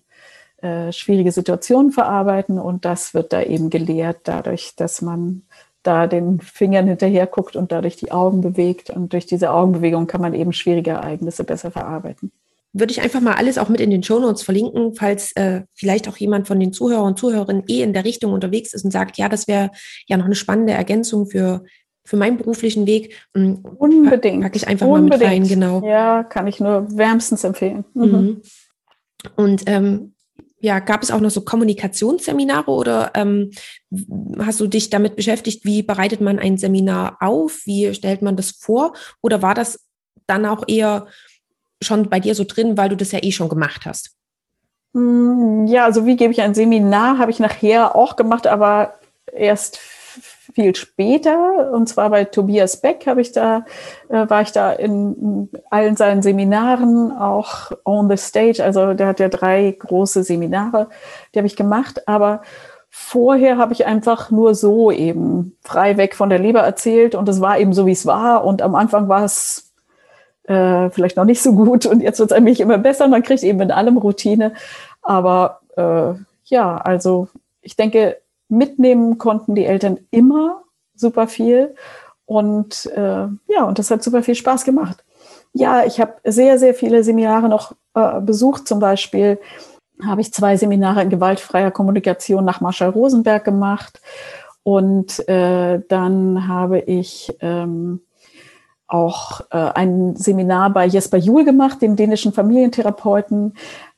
äh, schwierige Situationen verarbeiten. Und das wird da eben gelehrt, dadurch, dass man da den Fingern hinterher guckt und dadurch die Augen bewegt. Und durch diese Augenbewegung kann man eben schwierige Ereignisse besser verarbeiten. Würde ich einfach mal alles auch mit in den Show Notes verlinken, falls äh, vielleicht auch jemand von den Zuhörern und Zuhörerinnen eh in der Richtung unterwegs ist und sagt, ja, das wäre ja noch eine spannende Ergänzung für, für meinen beruflichen Weg. Hm, Unbedingt. Packe ich einfach Unbedingt. mal mit rein, genau. Ja, kann ich nur wärmstens empfehlen. Mhm. mhm. Und ähm, ja, gab es auch noch so Kommunikationsseminare oder ähm, hast du dich damit beschäftigt, wie bereitet man ein Seminar auf? Wie stellt man das vor? Oder war das dann auch eher schon bei dir so drin, weil du das ja eh schon gemacht hast? Mm, ja, also wie gebe ich ein Seminar, habe ich nachher auch gemacht, aber erst viel später. Und zwar bei Tobias Beck habe ich da, äh, war ich da in allen seinen Seminaren auch on the stage. Also der hat ja drei große Seminare, die habe ich gemacht. Aber vorher habe ich einfach nur so eben frei weg von der Leber erzählt und es war eben so, wie es war. Und am Anfang war es äh, vielleicht noch nicht so gut und jetzt wird es eigentlich immer besser. Man kriegt eben in allem Routine. Aber äh, ja, also ich denke, mitnehmen konnten die Eltern immer super viel. Und äh, ja, und das hat super viel Spaß gemacht. Ja, ich habe sehr, sehr viele Seminare noch äh, besucht. Zum Beispiel habe ich zwei Seminare in gewaltfreier Kommunikation nach Marshall Rosenberg gemacht. Und äh, dann habe ich ähm, auch äh, ein Seminar bei Jesper Juhl gemacht, dem dänischen Familientherapeuten.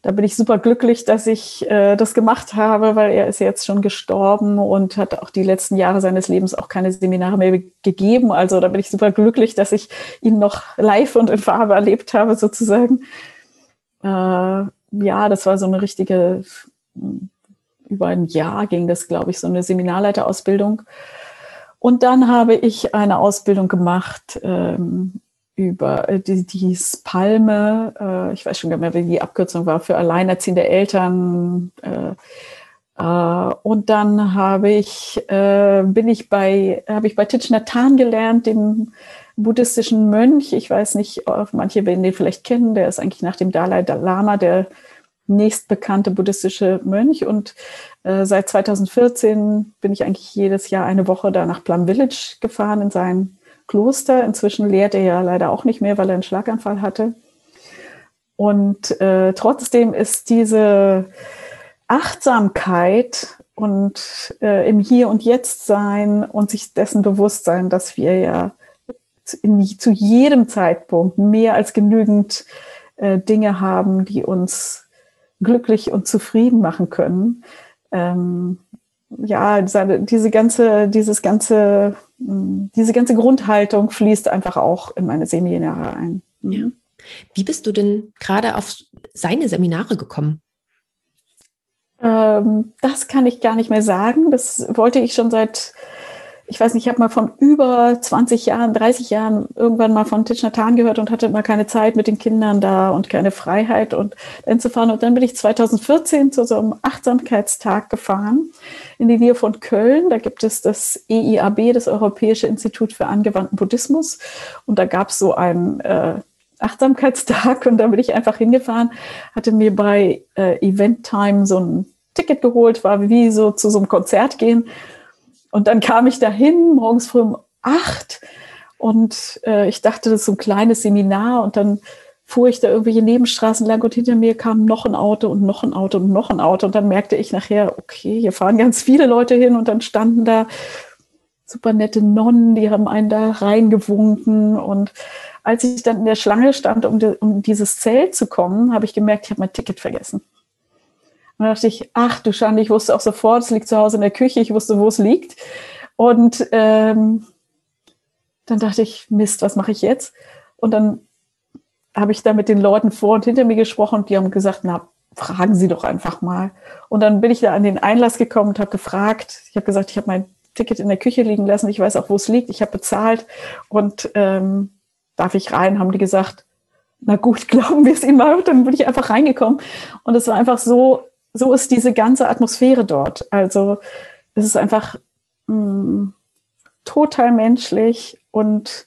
Da bin ich super glücklich, dass ich äh, das gemacht habe, weil er ist jetzt schon gestorben und hat auch die letzten Jahre seines Lebens auch keine Seminare mehr gegeben. Also da bin ich super glücklich, dass ich ihn noch live und in Farbe erlebt habe, sozusagen. Äh, ja, das war so eine richtige, über ein Jahr ging das, glaube ich, so eine Seminarleiterausbildung. Und dann habe ich eine Ausbildung gemacht ähm, über äh, die, die Palme, äh, ich weiß schon gar nicht mehr, wie die Abkürzung war, für alleinerziehende Eltern. Äh, äh, und dann habe ich, äh, bin ich bei, habe ich bei Thich Nhat Hanh gelernt, dem buddhistischen Mönch. Ich weiß nicht, manche werden den vielleicht kennen. Der ist eigentlich nach dem Dalai Lama der nächstbekannte buddhistische Mönch. Und äh, seit 2014 bin ich eigentlich jedes Jahr eine Woche da nach Plum Village gefahren in sein Kloster. Inzwischen lehrt er ja leider auch nicht mehr, weil er einen Schlaganfall hatte. Und äh, trotzdem ist diese Achtsamkeit und äh, im Hier und Jetzt sein und sich dessen bewusst sein, dass wir ja in, zu jedem Zeitpunkt mehr als genügend äh, Dinge haben, die uns glücklich und zufrieden machen können. Ähm, ja, diese ganze, dieses ganze, diese ganze Grundhaltung fließt einfach auch in meine Seminare ein. Mhm. Ja. Wie bist du denn gerade auf seine Seminare gekommen? Ähm, das kann ich gar nicht mehr sagen. Das wollte ich schon seit ich weiß nicht, ich habe mal von über 20 Jahren, 30 Jahren irgendwann mal von Hanh gehört und hatte immer keine Zeit mit den Kindern da und keine Freiheit und hinzufahren. Und dann bin ich 2014 zu so einem Achtsamkeitstag gefahren in die Nähe von Köln. Da gibt es das EIAB, das Europäische Institut für angewandten Buddhismus. Und da gab es so einen äh, Achtsamkeitstag und da bin ich einfach hingefahren, hatte mir bei äh, Event Time so ein Ticket geholt, war wie so zu so einem Konzert gehen und dann kam ich dahin, morgens früh um acht. Und äh, ich dachte, das ist so ein kleines Seminar. Und dann fuhr ich da irgendwelche Nebenstraßen lang und hinter mir kam noch ein Auto und noch ein Auto und noch ein Auto. Und dann merkte ich nachher, okay, hier fahren ganz viele Leute hin. Und dann standen da super nette Nonnen, die haben einen da reingewunken. Und als ich dann in der Schlange stand, um, die, um dieses Zelt zu kommen, habe ich gemerkt, ich habe mein Ticket vergessen. Und dann dachte ich, ach du Schande, ich wusste auch sofort, es liegt zu Hause in der Küche, ich wusste, wo es liegt. Und ähm, dann dachte ich, Mist, was mache ich jetzt? Und dann habe ich da mit den Leuten vor und hinter mir gesprochen und die haben gesagt, na, fragen Sie doch einfach mal. Und dann bin ich da an den Einlass gekommen und habe gefragt. Ich habe gesagt, ich habe mein Ticket in der Küche liegen lassen, ich weiß auch, wo es liegt, ich habe bezahlt und ähm, darf ich rein? Haben die gesagt, na gut, <laughs> glauben wir es Ihnen mal. Und dann bin ich einfach reingekommen und es war einfach so so ist diese ganze Atmosphäre dort. Also es ist einfach mh, mm, total menschlich und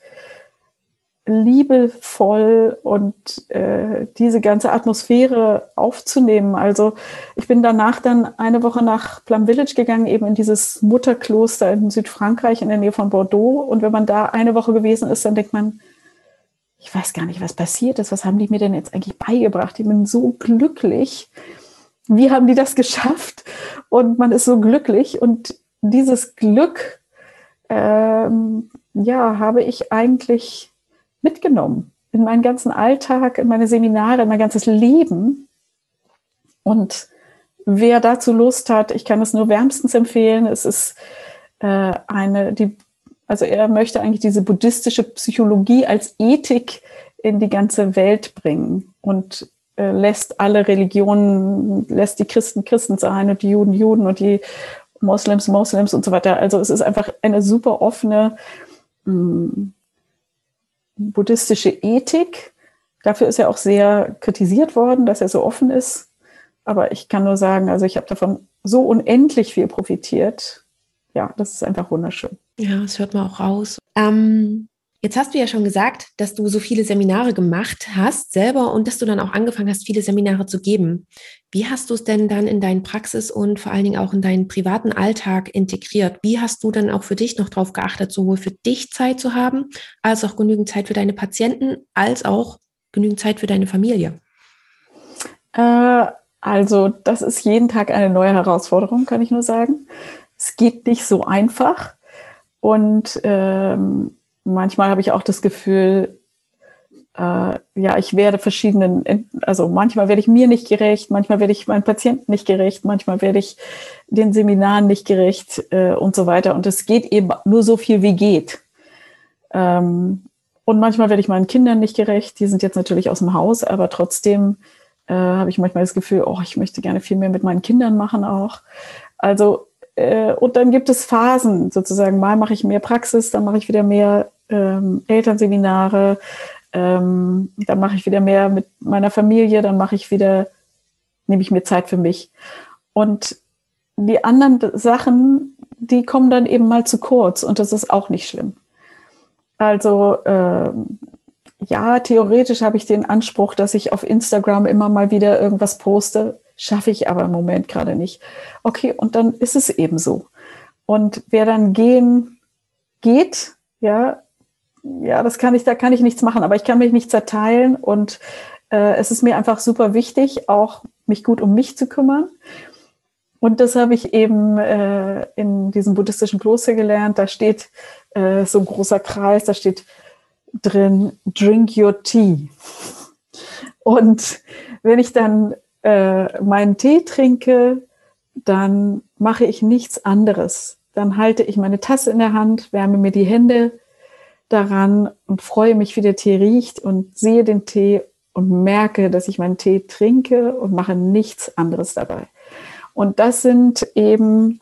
liebevoll und äh, diese ganze Atmosphäre aufzunehmen. Also ich bin danach dann eine Woche nach Plum Village gegangen, eben in dieses Mutterkloster in Südfrankreich in der Nähe von Bordeaux. Und wenn man da eine Woche gewesen ist, dann denkt man, ich weiß gar nicht, was passiert ist. Was haben die mir denn jetzt eigentlich beigebracht? Ich bin so glücklich wie haben die das <laughs> geschafft? Und man ist so glücklich. Und dieses Glück, ähm, ja, habe ich eigentlich mitgenommen in meinen ganzen Alltag, in meine Seminare, in mein ganzes Leben. Und wer dazu Lust hat, ich kann es nur wärmstens empfehlen. Es ist äh, eine, die, also er möchte eigentlich diese buddhistische Psychologie als Ethik in die ganze Welt bringen und äh, lässt alle Religionen, lässt die Christen Christen sein und die Juden Juden und die Moslems Moslems und so weiter. Also es ist einfach eine super offene mh, hm, buddhistische Ethik. Dafür ist er auch sehr kritisiert worden, dass er so offen ist. Aber ich kann nur sagen, also ich habe davon so unendlich viel profitiert. Ja, das ist einfach wunderschön. Ja, das hört man auch raus. Ähm, Jetzt hast du ja schon gesagt, dass du so viele Seminare gemacht hast selber und dass du dann auch angefangen hast, viele Seminare zu geben. Wie hast du es denn dann in deinen Praxis und vor allen Dingen auch in deinen privaten Alltag integriert? Wie hast du dann auch für dich noch darauf geachtet, sowohl für dich Zeit zu haben, als auch genügend Zeit für deine Patienten, als auch genügend Zeit für deine Familie? Äh, also das ist jeden Tag eine neue Herausforderung, kann ich nur sagen. Es geht nicht so einfach und ähm, manchmal habe ich auch das Gefühl, äh, ja, ich werde verschiedenen, also manchmal werde ich mir nicht gerecht, manchmal werde ich meinen Patienten nicht gerecht, manchmal werde ich den Seminaren nicht gerecht äh, und so weiter. Und es geht eben nur so viel, wie geht. Ähm, und manchmal werde ich meinen Kindern nicht gerecht. Die sind jetzt natürlich aus dem Haus, aber trotzdem äh, habe ich manchmal das Gefühl, oh, ich möchte gerne viel mehr mit meinen Kindern machen auch. Also äh, und dann gibt es Phasen sozusagen. Mal mache ich mehr Praxis, dann mache ich wieder mehr ähm, Elternseminare, ähm, dann mache ich wieder mehr mit meiner Familie, dann mache ich wieder, nehme ich mir Zeit für mich. Und die anderen Sachen, die kommen dann eben mal zu kurz und das ist auch nicht schlimm. Also ähm, ja, theoretisch habe ich den Anspruch, dass ich auf Instagram immer mal wieder irgendwas poste schaffe ich aber im Moment gerade nicht. Okay, und dann ist es eben so. Und wer dann gehen geht, ja, ja, das kann ich, da kann ich nichts machen, aber ich kann mich nicht zerteilen und äh, es ist mir einfach super wichtig, auch mich gut um mich zu kümmern. Und das habe ich eben äh, in diesem buddhistischen Kloster gelernt. Da steht äh, so ein großer Kreis, da steht drin, drink your tea. Und wenn ich dann äh, meinen Tee trinke, dann mache ich nichts anderes. Dann halte ich meine Tasse in der Hand, wärme mir die Hände daran und freue mich, wie der Tee riecht und sehe den Tee und merke, dass ich meinen Tee trinke und mache nichts anderes dabei. Und das sind eben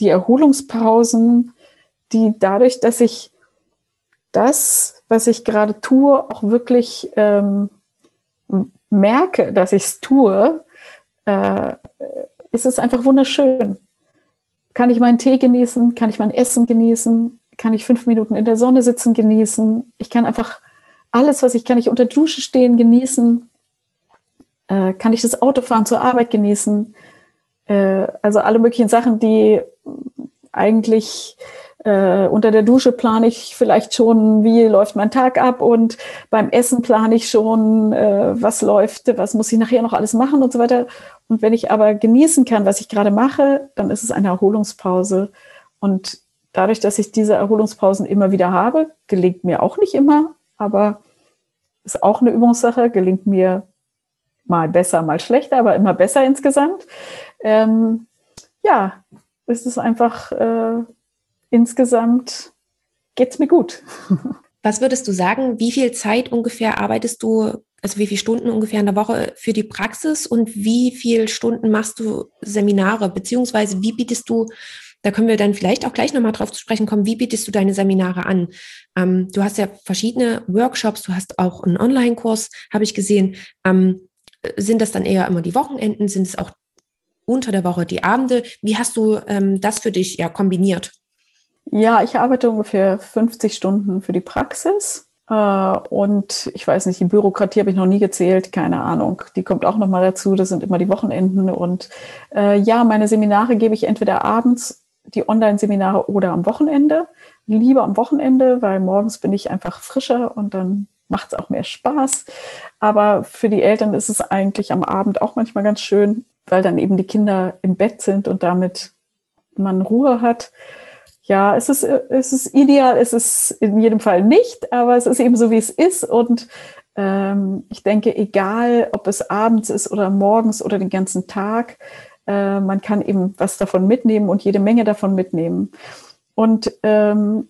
die Erholungspausen, die dadurch, dass ich das, was ich gerade tue, auch wirklich ähm, merke, dass ich es tue, äh, ist es einfach wunderschön. Kann ich meinen Tee genießen? Kann ich mein Essen genießen? Kann ich fünf Minuten in der Sonne sitzen genießen? Ich kann einfach alles, was ich kann, ich unter Dusche stehen genießen. Äh, kann ich das Autofahren zur Arbeit genießen? Äh, also alle möglichen Sachen, die eigentlich äh, unter der Dusche plane ich vielleicht schon, wie läuft mein Tag ab und beim Essen plane ich schon, äh, was läuft, was muss ich nachher noch alles machen und so weiter. Und wenn ich aber genießen kann, was ich gerade mache, dann ist es eine Erholungspause. Und dadurch, dass ich diese Erholungspausen immer wieder habe, gelingt mir auch nicht immer, aber ist auch eine Übungssache, gelingt mir mal besser, mal schlechter, aber immer besser insgesamt. Ähm, ja, es ist einfach äh, insgesamt geht es mir gut. <laughs> Was würdest du sagen, wie viel Zeit ungefähr arbeitest du, also wie viele Stunden ungefähr in der Woche für die Praxis und wie viele Stunden machst du Seminare, beziehungsweise wie bietest du, da können wir dann vielleicht auch gleich nochmal drauf zu sprechen kommen, wie bietest du deine Seminare an? Ähm, du hast ja verschiedene Workshops, du hast auch einen Online-Kurs, habe ich gesehen. Ähm, sind das dann eher immer die Wochenenden? Sind es auch unter der Woche die Abende? Wie hast du ähm, das für dich ja kombiniert? Ja, ich arbeite ungefähr 50 Stunden für die Praxis. Äh, und ich weiß nicht, die Bürokratie habe ich noch nie gezählt, keine Ahnung. Die kommt auch noch mal dazu. Das sind immer die Wochenenden. Und äh, ja, meine Seminare gebe ich entweder abends, die Online-Seminare oder am Wochenende. Lieber am Wochenende, weil morgens bin ich einfach frischer und dann macht es auch mehr Spaß. Aber für die Eltern ist es eigentlich am Abend auch manchmal ganz schön, weil dann eben die Kinder im Bett sind und damit man Ruhe hat ja, es ist, es ist ideal, es ist in jedem Fall nicht, aber es ist eben so, wie es ist. Und ähm, ich denke, egal, ob es abends ist oder morgens oder den ganzen Tag, Äh, man kann eben was davon mitnehmen und jede Menge davon mitnehmen. Und ähm,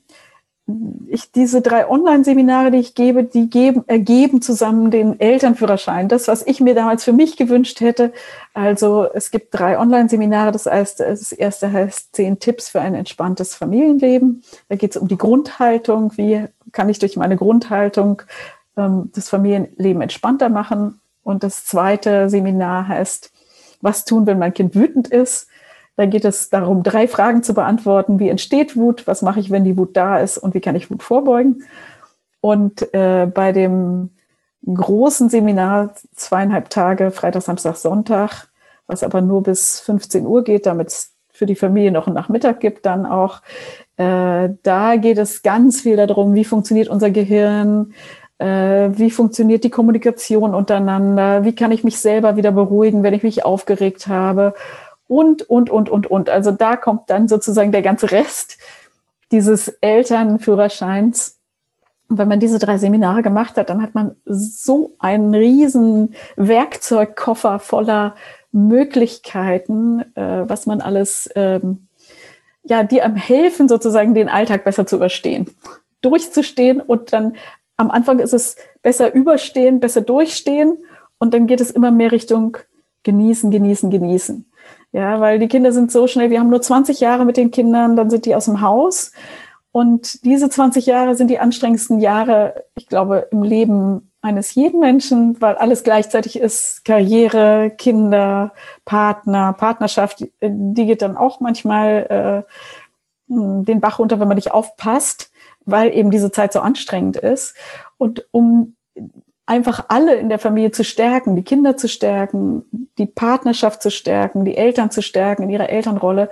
ich, diese drei Online-Seminare, die ich gebe, die geben, ergeben zusammen den Elternführerschein. Das, was ich mir damals für mich gewünscht hätte. Also es gibt drei Online-Seminare. Das heißt, das erste heißt zehn Tipps für ein entspanntes Familienleben. Da geht es um die Grundhaltung. Wie kann ich durch meine Grundhaltung ähm, das Familienleben entspannter machen? Und das zweite Seminar heißt, was tun, wenn mein Kind wütend ist? Da geht es darum, drei Fragen zu beantworten. Wie entsteht Wut? Was mache ich, wenn die Wut da ist? Und wie kann ich Wut vorbeugen? Und äh, bei dem großen Seminar, zweieinhalb Tage, Freitag, Samstag, Sonntag, was aber nur bis 15 Uhr geht, damit es für die Familie noch einen Nachmittag gibt, dann auch. Äh, da geht es ganz viel darum, wie funktioniert unser Gehirn, wie funktioniert die Kommunikation untereinander, wie kann ich mich selber wieder beruhigen, wenn ich mich aufgeregt habe und, und, und, und, und. Also da kommt dann sozusagen der ganze Rest dieses Elternführerscheins. Und wenn man diese drei Seminare gemacht hat, dann hat man so einen riesen Werkzeugkoffer voller Möglichkeiten, äh, was man alles, ähm, ja, die einem helfen, sozusagen den Alltag besser zu überstehen, durchzustehen und dann am Anfang ist es besser überstehen, besser durchstehen und dann geht es immer mehr Richtung genießen, genießen, genießen. Ja, weil die Kinder sind so schnell, wir haben nur 20 Jahre mit den Kindern, dann sind die aus dem Haus. Und diese 20 Jahre sind die anstrengendsten Jahre, ich glaube, im Leben eines jeden Menschen, weil alles gleichzeitig ist. Karriere, Kinder, Partner, Partnerschaft, die geht dann auch manchmal äh, den Bach runter, wenn man nicht aufpasst, weil eben diese Zeit so anstrengend ist. Und um einfach alle in der Familie zu stärken, die Kinder zu stärken, die Partnerschaft zu stärken, die Eltern zu stärken in ihrer Elternrolle.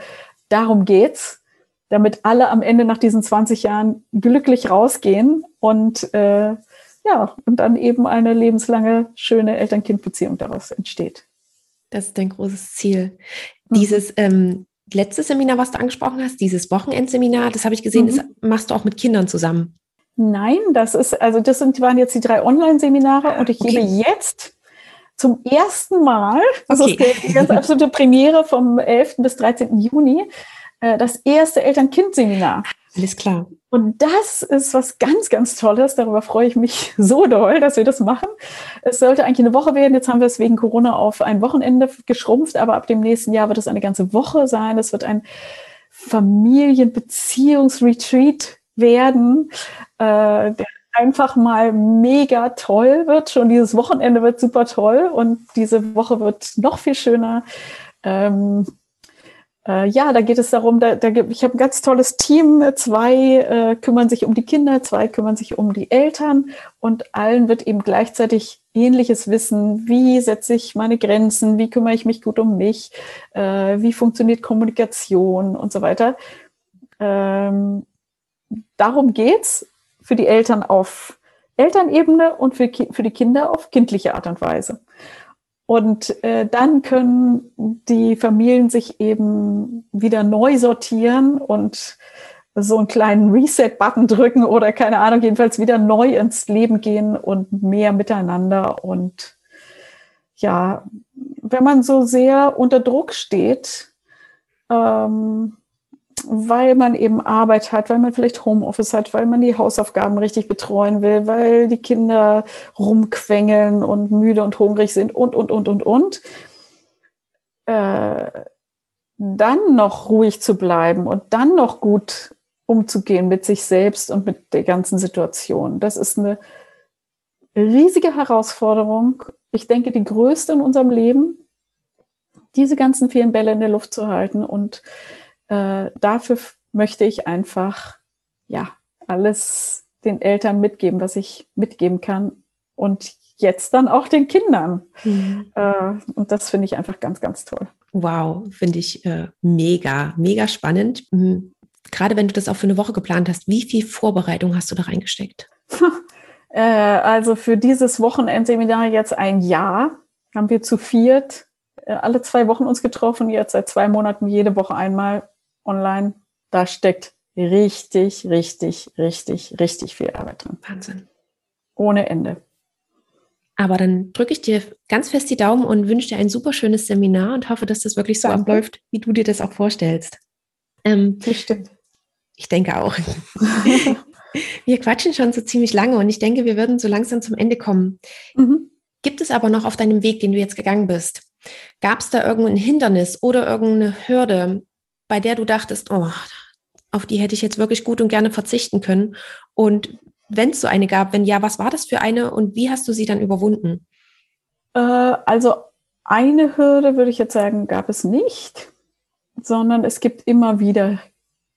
Darum geht's, damit alle am Ende nach diesen 20 Jahren glücklich rausgehen und äh, ja, und dann eben eine lebenslange schöne Eltern-Kind-Beziehung daraus entsteht. Das ist dein großes Ziel. Mhm. Dieses ähm, letzte Seminar, was du angesprochen hast, dieses Wochenendseminar, das habe ich gesehen, mhm. das machst du auch mit Kindern zusammen. Nein, das ist, also das sind, waren jetzt die drei Online-Seminare und ich okay. gebe jetzt zum ersten Mal, das okay. ist die ganz absolute Premiere vom 11. bis 13. Juni, äh, das erste Eltern-Kind-Seminar. Alles klar. Und das ist was ganz, ganz Tolles. Darüber freue ich mich <laughs> so doll, dass wir das machen. Es sollte eigentlich eine Woche werden. Jetzt haben wir es wegen Corona auf ein Wochenende geschrumpft, aber ab dem nächsten Jahr wird es eine ganze Woche sein. Es wird ein Familienbeziehungsretreat werden, äh, der einfach mal mega toll wird. Schon dieses Wochenende wird super toll und diese Woche wird noch viel schöner. Ähm, äh, ja, da geht es darum, da, da, ich habe ein ganz tolles Team. Zwei äh, kümmern sich um die Kinder, zwei kümmern sich um die Eltern und allen wird eben gleichzeitig ähnliches Wissen. Wie setze ich meine Grenzen? Wie kümmere ich mich gut um mich? Äh, wie funktioniert Kommunikation und so weiter? Ähm, darum geht's für die Eltern auf Elternebene und für, für die Kinder auf kindliche Art und Weise. Und äh, dann können die Familien sich eben wieder neu sortieren und so einen kleinen Reset-Button drücken oder keine Ahnung, jedenfalls wieder neu ins Leben gehen und mehr miteinander. Und ja, wenn man so sehr unter Druck steht, ähm, weil man eben Arbeit hat, weil man vielleicht Homeoffice hat, weil man die Hausaufgaben richtig betreuen will, weil die Kinder rumquengeln und müde und hungrig sind und, und, und, und, und. Äh, dann noch ruhig zu bleiben und dann noch gut umzugehen mit sich selbst und mit der ganzen Situation. Das ist eine riesige Herausforderung. Ich denke, die größte in unserem Leben, diese ganzen vielen Bälle in der Luft zu halten und äh, dafür möchte ich einfach, ja, alles den Eltern mitgeben, was ich mitgeben kann. Und jetzt dann auch den Kindern. Mhm. Äh, und das finde ich einfach ganz, ganz toll. Wow, finde ich äh, mega, mega spannend. Mhm. Gerade wenn du das auch für eine Woche geplant hast, wie viel Vorbereitung hast du da reingesteckt? <laughs> äh, also für dieses Wochenendseminar jetzt ein Jahr haben wir zu viert äh, alle zwei Wochen uns getroffen, jetzt seit zwei Monaten jede Woche einmal online, da steckt richtig, richtig, richtig, richtig viel Arbeit drin. Wahnsinn. Ohne Ende. Aber dann drücke ich dir ganz fest die Daumen und wünsche dir ein super schönes Seminar und hoffe, dass das wirklich so Danke. abläuft, wie du dir das auch vorstellst. Ähm, Bestimmt. Ich denke auch. <laughs> wir quatschen schon so ziemlich lange und ich denke, wir würden so langsam zum Ende kommen. Mhm. Gibt es aber noch auf deinem Weg, den du jetzt gegangen bist, gab es da irgendein Hindernis oder irgendeine Hürde, bei der du dachtest, oh, auf die hätte ich jetzt wirklich gut und gerne verzichten können? Und wenn es so eine gab, wenn ja, was war das für eine und wie hast du sie dann überwunden? Äh, also eine Hürde würde ich jetzt sagen, gab es nicht, sondern es gibt immer wieder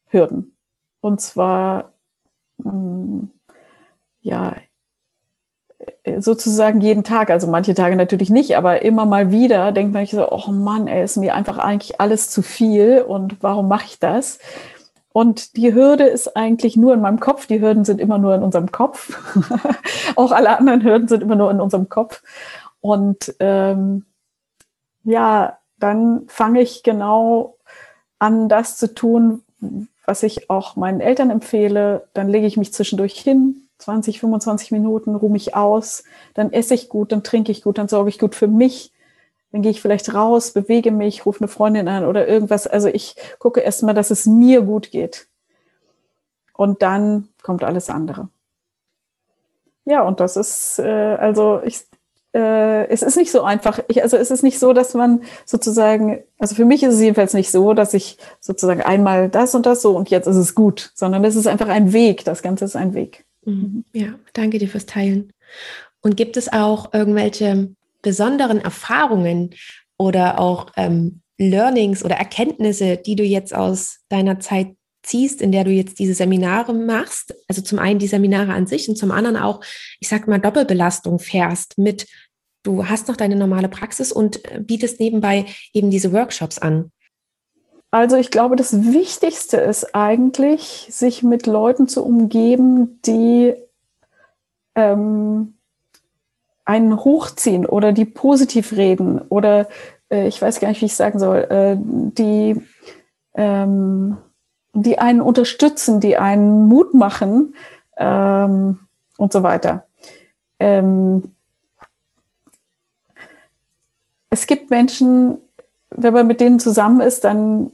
Hürden. Und zwar, mh, hm, ja, sozusagen jeden Tag, also manche Tage natürlich nicht, aber immer mal wieder denkt man sich so, oh Mann, ey, ist mir einfach eigentlich alles zu viel und warum mache ich das? Und die Hürde ist eigentlich nur in meinem Kopf. Die Hürden sind immer nur in unserem Kopf. <laughs> Auch alle anderen Hürden sind immer nur in unserem Kopf. Und ähm, ja, dann fange ich genau an, das zu tun, was ich auch meinen Eltern empfehle. Dann lege ich mich zwischendurch hin, 20, 25 Minuten, ruhe mich aus, dann esse ich gut, dann trinke ich gut, dann sorge ich gut für mich. Dann gehe ich vielleicht raus, bewege mich, rufe eine Freundin an oder irgendwas. Also ich gucke erstmal, dass es mir gut geht. Und dann kommt alles andere. Ja, und das ist, äh, also ich, äh, es ist nicht so einfach. Ich, also es ist nicht so, dass man sozusagen, also für mich ist es jedenfalls nicht so, dass ich sozusagen einmal das und das so und jetzt ist es gut, sondern es ist einfach ein Weg. Das Ganze ist ein Weg. Mhm. Ja, danke dir fürs Teilen. Und gibt es auch irgendwelche besonderen Erfahrungen oder auch ähm, Learnings oder Erkenntnisse, die du jetzt aus deiner Zeit ziehst, in der du jetzt diese Seminare machst? Also zum einen die Seminare an sich und zum anderen auch, ich sag mal, Doppelbelastung fährst mit, du hast noch deine normale Praxis und äh, bietest nebenbei eben diese Workshops an. Also ich glaube, das Wichtigste ist eigentlich, sich mit Leuten zu umgeben, die ähm, einen hochziehen oder die positiv reden oder äh, ich weiß gar nicht, wie ich sagen soll, äh, die, ähm, die einen unterstützen, die einen Mut machen ähm, und so weiter. Ähm, es gibt Menschen, wenn man mit denen zusammen ist, dann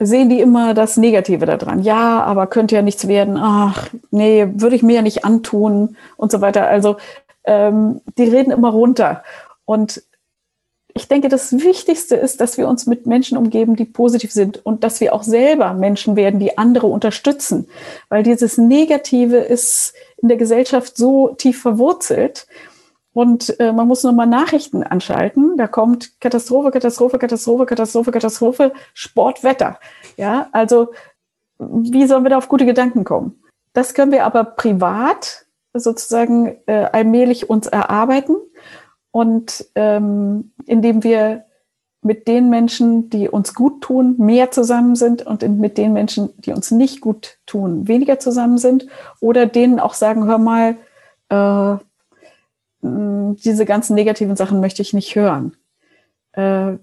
sehen die immer das Negative daran. Ja, aber könnte ja nichts werden. Ach, nee, würde ich mir ja nicht antun und so weiter. Also ähm, die reden immer runter. Und ich denke, das Wichtigste ist, dass wir uns mit Menschen umgeben, die positiv sind und dass wir auch selber Menschen werden, die andere unterstützen. Weil dieses Negative ist in der Gesellschaft so tief verwurzelt. Und äh, man muss nur mal Nachrichten anschalten. Da kommt Katastrophe, Katastrophe, Katastrophe, Katastrophe, Katastrophe, Sportwetter. Ja, also wie sollen wir da auf gute Gedanken kommen? Das können wir aber privat sozusagen äh, allmählich uns erarbeiten und ähm, indem wir mit den Menschen, die uns gut tun, mehr zusammen sind und mit den Menschen, die uns nicht gut tun, weniger zusammen sind oder denen auch sagen, hör mal, äh, diese ganzen negativen Sachen möchte ich nicht hören. Äh,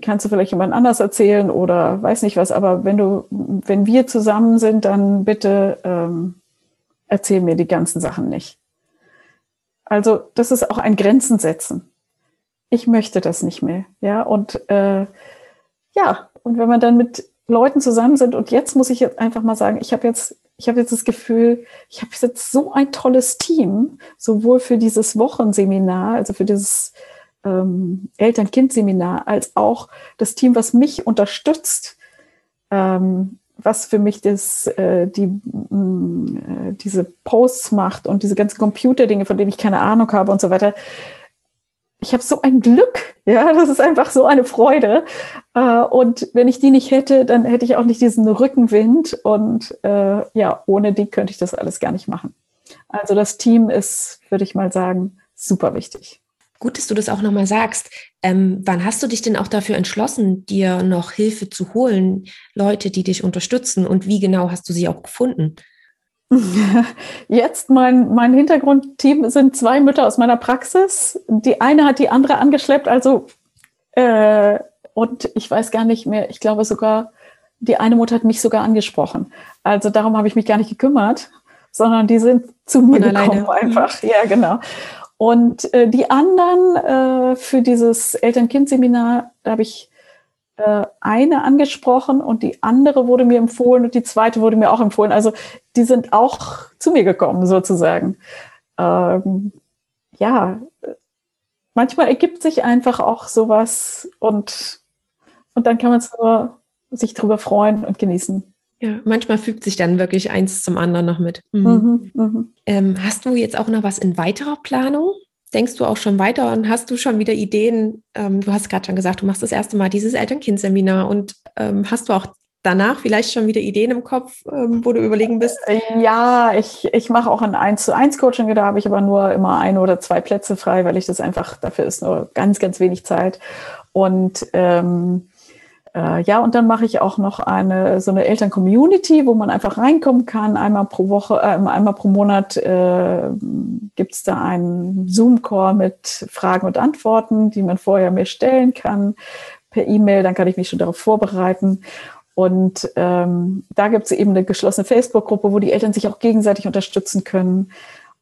kannst du vielleicht jemand anders erzählen oder weiß nicht was, aber wenn du, wenn wir zusammen sind, dann bitte ähm, erzähl mir die ganzen Sachen nicht. Also das ist auch ein Grenzen setzen. Ich möchte das nicht mehr, ja und äh, ja und wenn man dann mit Leuten zusammen sind und jetzt muss ich jetzt einfach mal sagen, ich habe jetzt ich habe jetzt das Gefühl, ich habe jetzt so ein tolles Team, sowohl für dieses Wochenseminar, also für dieses ähm, Eltern-Kind-Seminar, als auch das Team, was mich unterstützt, ähm, was für mich das, äh, die, mh, mm, äh, diese Posts macht und diese ganzen Computerdinge, von denen ich keine Ahnung habe und so weiter ich habe so ein Glück, ja, <laughs> das ist einfach so eine Freude. Äh, und wenn ich die nicht hätte, dann hätte ich auch nicht diesen Rückenwind und äh, ja, ohne die könnte ich das alles gar nicht machen. Also das Team ist, würde ich mal sagen, super wichtig. Gut, dass du das auch nochmal sagst. Ähm, wann hast du dich denn auch dafür entschlossen, dir noch Hilfe zu holen, Leute, die dich unterstützen und wie genau hast du sie auch gefunden? <laughs> Jetzt mein, mein Hintergrundteam sind zwei Mütter aus meiner Praxis. Die eine hat die andere angeschleppt, also äh, und ich weiß gar nicht mehr, ich glaube sogar, die eine Mutter hat mich sogar angesprochen. Also darum habe ich mich gar nicht gekümmert, sondern die sind zu mir gekommen alleine. einfach. Ja, genau. Und äh, die anderen äh, für dieses Eltern-Kind-Seminar, da habe ich äh, eine angesprochen und die andere wurde mir empfohlen und die zweite wurde mir auch empfohlen. Also die sind auch zu mir gekommen sozusagen. Ähm, ja, manchmal ergibt sich einfach auch sowas und, und dann kann man es nur sich drüber freuen und genießen. Ja, manchmal fügt sich dann wirklich eins zum anderen noch mit. Mhm. Mhm, mh. ähm, hast du jetzt auch noch was in weiterer Planung? Denkst du auch schon weiter und hast du schon wieder Ideen? Ähm, du hast gerade schon gesagt, du machst das erste Mal dieses Eltern-Kind-Seminar und ähm, hast du auch danach vielleicht schon wieder Ideen im Kopf, ähm, wo du überlegen bist? Äh, ja, ich, ich mache auch ein 1 zu 1 Coaching, da habe ich aber nur immer ein oder zwei Plätze frei, weil ich das einfach, dafür ist nur ganz, ganz wenig Zeit. Und ähm, äh, ja, und dann mache ich auch noch eine so eine Eltern-Community, wo man einfach reinkommen kann. Einmal pro Woche, äh, einmal pro Monat äh, gibt es da einen Zoom-Call mit Fragen und Antworten, die man vorher mir stellen kann per E-Mail. Dann kann ich mich schon darauf vorbereiten. Und ähm, da gibt es eben eine geschlossene Facebook-Gruppe, wo die Eltern sich auch gegenseitig unterstützen können.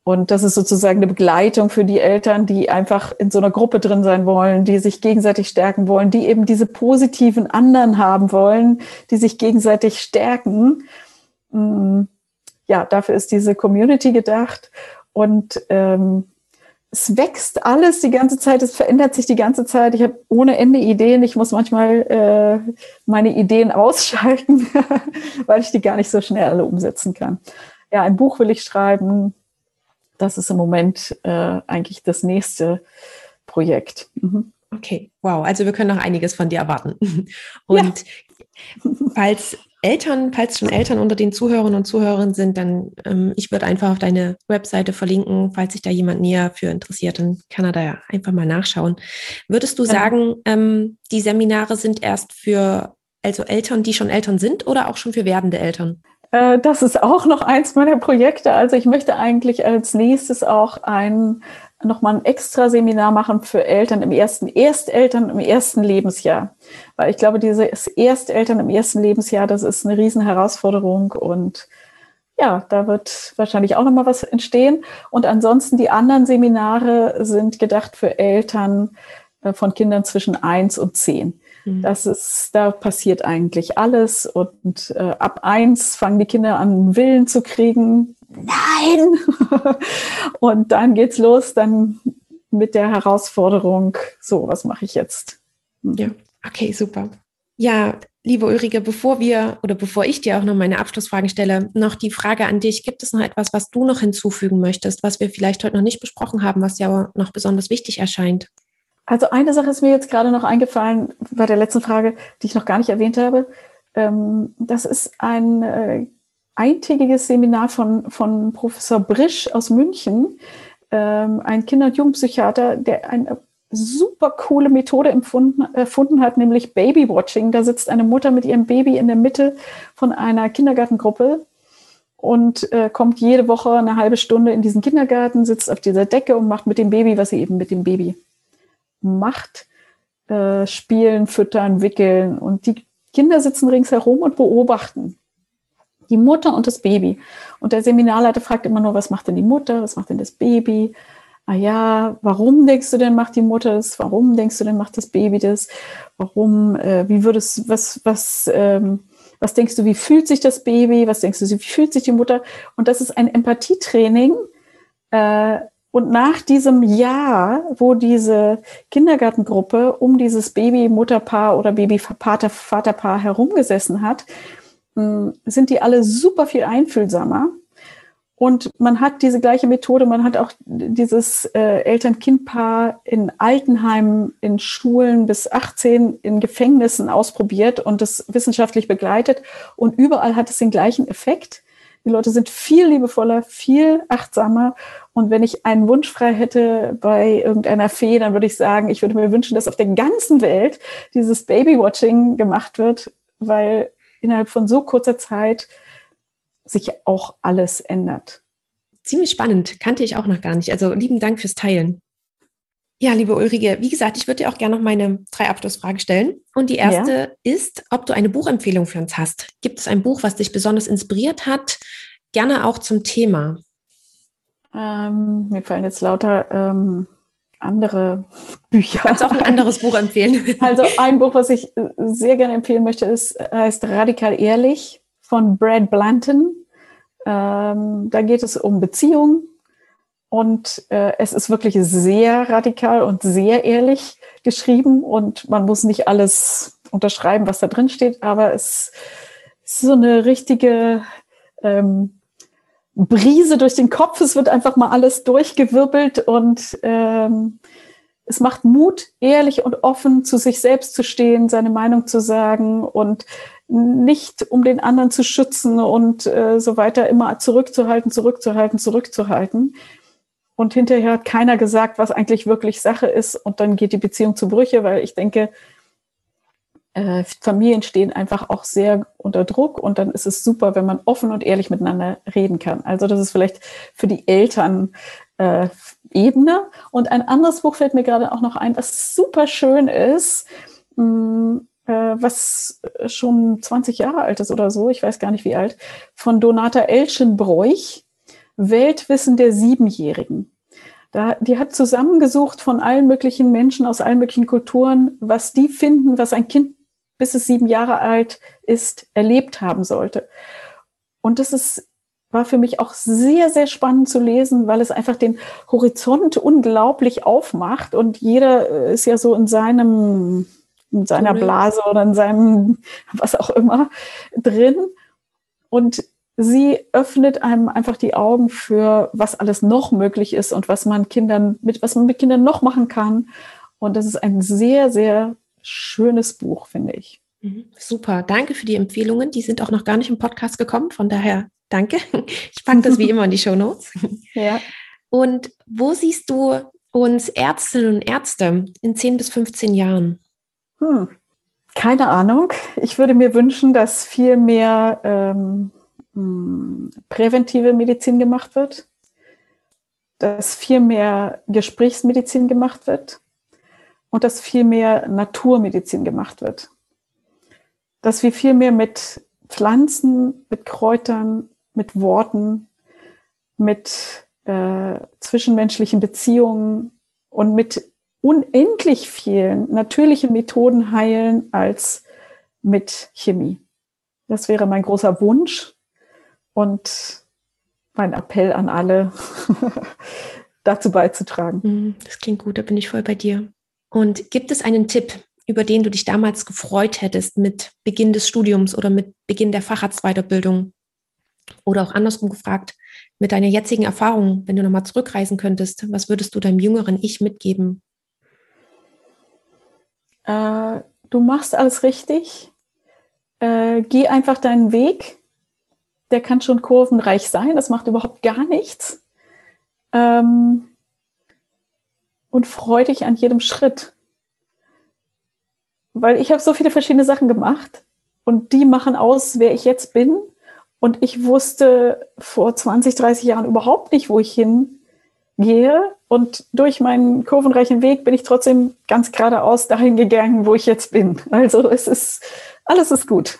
Und das ist sozusagen eine Begleitung für die Eltern, die einfach in so einer Gruppe drin sein wollen, die sich gegenseitig stärken wollen, die eben diese positiven anderen haben wollen, die sich gegenseitig stärken. Mm, ja, dafür ist diese Community gedacht. Und ähm, es wächst alles die ganze Zeit, es verändert sich die ganze Zeit. Ich habe ohne Ende Ideen. Ich muss manchmal äh, meine Ideen <laughs> ausschalten, weil ich die gar nicht so schnell alle umsetzen kann. Ja, ein Buch will ich schreiben das ist im Moment äh, eigentlich das nächste Projekt. Mhm. Okay, wow. Also wir können noch einiges von dir erwarten. <laughs> Und ja. falls Eltern, falls schon Eltern unter den Zuhörern und Zuhörern sind, dann ähm, ich würde einfach auf deine Webseite verlinken, falls sich da jemand näher für interessiert, dann kann er da einfach mal nachschauen. Würdest du ja. sagen, ähm, die Seminare sind erst für also Eltern, die schon Eltern sind oder auch schon für werdende Eltern? Äh, das ist auch noch eins meiner Projekte. Also ich möchte eigentlich als nächstes auch ein nochmal ein extra Seminar machen für Eltern im ersten, Ersteltern im ersten Lebensjahr. Weil ich glaube, dieses Ersteltern im ersten Lebensjahr, das ist eine riesen Herausforderung und ja, da wird wahrscheinlich auch nochmal was entstehen. Und ansonsten die anderen Seminare sind gedacht für Eltern äh, von Kindern zwischen eins und zehn. Mhm. Das ist, da passiert eigentlich alles. Und äh, ab eins fangen die Kinder an, Willen zu kriegen. Nein! <laughs> und dann geht's los, dann mit der Herausforderung, so, was mache ich jetzt? Mhm. Ja, okay, super. Ja, liebe Ulrike, bevor wir oder bevor ich dir auch noch meine Abschlussfragen stelle, noch die Frage an dich. Gibt es noch etwas, was du noch hinzufügen möchtest, was wir vielleicht heute noch nicht besprochen haben, was ja noch besonders wichtig erscheint? Also eine Sache ist mir jetzt gerade noch eingefallen bei der letzten Frage, die ich noch gar nicht erwähnt habe. Ähm, das ist ein äh, eintägiges Seminar von, von Professor Brisch aus München, ähm, ein Kinder- und Jugendpsychiater, der eine super coole Methode erfunden hat, nämlich Babywatching. Da sitzt eine Mutter mit ihrem Baby in der Mitte von einer Kindergartengruppe und äh, kommt jede Woche eine halbe Stunde in diesen Kindergarten, sitzt auf dieser Decke und macht mit dem Baby, was sie eben mit dem Baby macht, äh, spielen, füttern, wickeln. Und die Kinder sitzen ringsherum und beobachten die Mutter und das Baby. Und der Seminarleiter fragt immer nur, was macht denn die Mutter, was macht denn das Baby? Ah ja, warum denkst du denn, macht die Mutter das? Warum denkst du denn, macht das Baby das? Warum, äh, wie würdest, was, was, ähm, was denkst du, wie fühlt sich das Baby? Was denkst du, wie fühlt sich die Mutter? Und das ist ein Empathietraining, äh, und nach diesem Jahr, wo diese Kindergartengruppe um dieses Baby-Mutterpaar oder Baby-Vaterpaar herumgesessen hat, hm, sind die alle super viel einfühlsamer. Und man hat diese gleiche Methode, man hat auch dieses äh, Eltern-Kind-Paar in Altenheimen, in Schulen bis 18, in Gefängnissen ausprobiert und das wissenschaftlich begleitet. Und überall hat es den gleichen Effekt. Die Leute sind viel liebevoller, viel achtsamer. Und wenn ich einen Wunsch frei hätte bei irgendeiner Fee, dann würde ich sagen, ich würde mir wünschen, dass auf der ganzen Welt dieses Babywatching gemacht wird, weil innerhalb von so kurzer Zeit sich auch alles ändert. Ziemlich spannend, kannte ich auch noch gar nicht. Also lieben Dank fürs Teilen. Ja, liebe Ulrike, wie gesagt, ich würde dir auch gerne noch meine drei Abschlussfragen stellen. Und die erste ja. ist, ob du eine Buchempfehlung für uns hast. Gibt es ein Buch, was dich besonders inspiriert hat? Gerne auch zum Thema. Ähm, mir fallen jetzt lauter ähm, andere <laughs> Bücher. Kannst auch ein anderes Buch empfehlen. <laughs> Also ein Buch, was ich sehr gerne empfehlen möchte, ist, heißt Radikal Ehrlich von Brad Blanton. Ähm, da geht es um Beziehungen und äh, es ist wirklich sehr radikal und sehr ehrlich geschrieben und man muss nicht alles unterschreiben, was da drin steht, aber es ist so eine richtige ähm, Brise durch den Kopf. Es wird einfach mal alles durchgewirbelt und ähm, es macht Mut, ehrlich und offen zu sich selbst zu stehen, seine Meinung zu sagen und nicht um den anderen zu schützen und äh, so weiter immer zurückzuhalten, zurückzuhalten, zurückzuhalten. Und hinterher hat keiner gesagt, was eigentlich wirklich Sache ist. Und dann geht die Beziehung zu Brüche, weil ich denke, äh, Familien stehen einfach auch sehr unter Druck und dann ist es super, wenn man offen und ehrlich miteinander reden kann. Also das ist vielleicht für die Eltern äh, Ebene. Und ein anderes Buch fällt mir gerade auch noch ein, was super schön ist, mh, mm, äh, was schon 20 Jahre alt ist oder so, ich weiß gar nicht wie alt, von Donata Elschenbräuch, Weltwissen der Siebenjährigen. Da, die hat zusammengesucht von allen möglichen Menschen aus allen möglichen Kulturen, was die finden, was ein Kind bis es sieben Jahre alt ist, erlebt haben sollte. Und das ist, war für mich auch sehr, sehr spannend zu lesen, weil es einfach den Horizont unglaublich aufmacht und jeder äh, ist ja so in seinem, in seiner Blase oder in seinem, <laughs> was auch immer, drin. Und sie öffnet einem einfach die Augen für, was alles noch möglich ist und was man Kindern, mit, was man mit Kindern noch machen kann. Und das ist ein sehr, sehr schönes Buch, finde ich. Mhm. Super, danke für die Empfehlungen. Die sind auch noch gar nicht im Podcast gekommen, von daher danke. Ich packe das wie immer in die Show Notes. <laughs> Ja. Und wo siehst du uns Ärztinnen und Ärzte in 10 bis 15 Jahren? Hm. Keine Ahnung. Ich würde mir wünschen, dass viel mehr ähm, hm, präventive Medizin gemacht wird, dass viel mehr Gesprächsmedizin gemacht wird und dass viel mehr Naturmedizin gemacht wird. Dass wir viel mehr mit Pflanzen, mit Kräutern, mit Worten, mit äh, zwischenmenschlichen Beziehungen und mit unendlich vielen natürlichen Methoden heilen als mit Chemie. Das wäre mein großer Wunsch und mein Appell an alle, <laughs> dazu beizutragen. Mhm, das klingt gut, da bin ich voll bei dir. Und gibt es einen Tipp, über den du dich damals gefreut hättest mit Beginn des Studiums oder mit Beginn der Facharztweiterbildung? Oder auch andersrum gefragt, mit deiner jetzigen Erfahrung, wenn du nochmal zurückreisen könntest, was würdest du deinem jüngeren Ich mitgeben? Äh, du machst alles richtig. Äh, geh einfach deinen Weg. Der kann schon kurvenreich sein. Das macht überhaupt gar nichts. Ähm, und freu dich an jedem Schritt. Weil ich habe so viele verschiedene Sachen gemacht und die machen aus, wer ich jetzt bin. Und ich wusste vor 20, 30 Jahren überhaupt nicht, wo ich hingehe. Und durch meinen kurvenreichen Weg bin ich trotzdem ganz geradeaus dahin gegangen, wo ich jetzt bin. Also es ist, alles ist gut.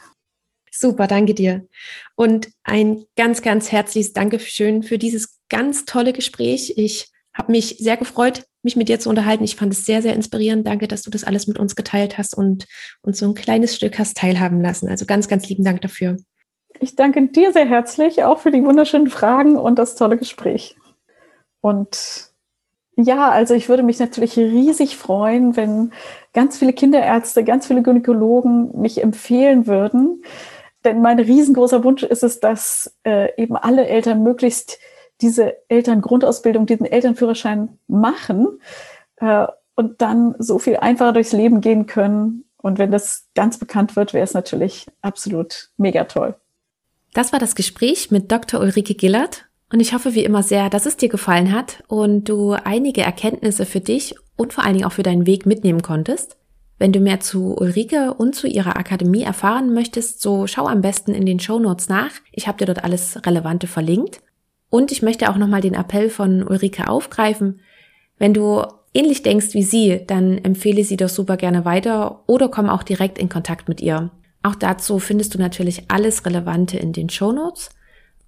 Super, danke dir. Und ein ganz, ganz herzliches Dankeschön für dieses ganz tolle Gespräch. Ich habe mich sehr gefreut, mich mit dir zu unterhalten. Ich fand es sehr, sehr inspirierend. Danke, dass du das alles mit uns geteilt hast und uns so ein kleines Stück hast teilhaben lassen. Also ganz, ganz lieben Dank dafür. Ich danke dir sehr herzlich auch für die wunderschönen Fragen und das tolle Gespräch. Und ja, also ich würde mich natürlich riesig freuen, wenn ganz viele Kinderärzte, ganz viele Gynäkologen mich empfehlen würden. Denn mein riesengroßer Wunsch ist es, dass äh, eben alle Eltern möglichst diese Elterngrundausbildung, diesen Elternführerschein machen äh, und dann so viel einfacher durchs Leben gehen können. Und wenn das ganz bekannt wird, wäre es natürlich absolut mega toll. Das war das Gespräch mit Dr. Ulrike Gillert. Und ich hoffe wie immer sehr, dass es dir gefallen hat und du einige Erkenntnisse für dich und vor allen Dingen auch für deinen Weg mitnehmen konntest. Wenn du mehr zu Ulrike und zu ihrer Akademie erfahren möchtest, so schau am besten in den Show Notes nach. Ich habe dir dort alles Relevante verlinkt. Und ich möchte auch nochmal den Appell von Ulrike aufgreifen. Wenn du ähnlich denkst wie sie, dann empfehle sie doch super gerne weiter oder komm auch direkt in Kontakt mit ihr. Auch dazu findest du natürlich alles Relevante in den Show Notes.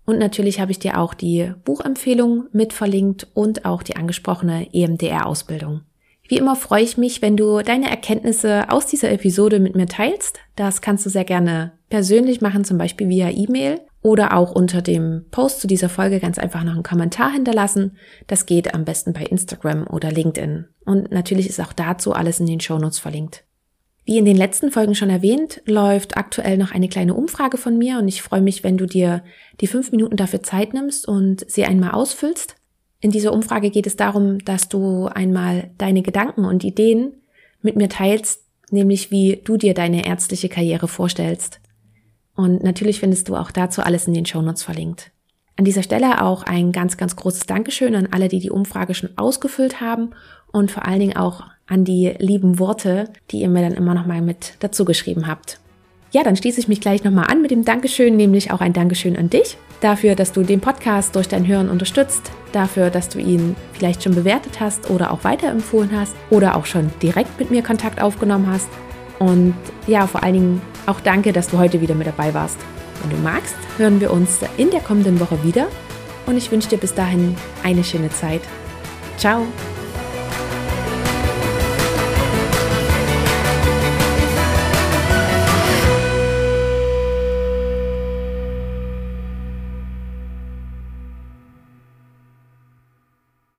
Und natürlich habe ich dir auch die Buchempfehlung mit verlinkt und auch die angesprochene EMDR-Ausbildung. Wie immer freue ich mich, wenn du deine Erkenntnisse aus dieser Episode mit mir teilst. Das kannst du sehr gerne persönlich machen, zum Beispiel via E-Mail oder auch unter dem Post zu dieser Folge ganz einfach noch einen Kommentar hinterlassen. Das geht am besten bei Instagram oder LinkedIn. Und natürlich ist auch dazu alles in den Shownotes verlinkt. Wie in den letzten Folgen schon erwähnt, läuft aktuell noch eine kleine Umfrage von mir und ich freue mich, wenn du dir die fünf Minuten dafür Zeit nimmst und sie einmal ausfüllst. In dieser Umfrage geht es darum, dass du einmal deine Gedanken und Ideen mit mir teilst, nämlich wie du dir deine ärztliche Karriere vorstellst. Und natürlich findest du auch dazu alles in den Shownotes verlinkt. An dieser Stelle auch ein ganz, ganz großes Dankeschön an alle, die die Umfrage schon ausgefüllt haben und vor allen Dingen auch an die lieben Worte, die ihr mir dann immer noch mal mit dazu geschrieben habt. Ja, dann schließe ich mich gleich nochmal an mit dem Dankeschön, nämlich auch ein Dankeschön an dich dafür, dass du den Podcast durch dein Hören unterstützt, dafür, dass du ihn vielleicht schon bewertet hast oder auch weiterempfohlen hast oder auch schon direkt mit mir Kontakt aufgenommen hast. Und ja, vor allen Dingen auch danke, dass du heute wieder mit dabei warst. Wenn du magst, hören wir uns in der kommenden Woche wieder und ich wünsche dir bis dahin eine schöne Zeit. Ciao!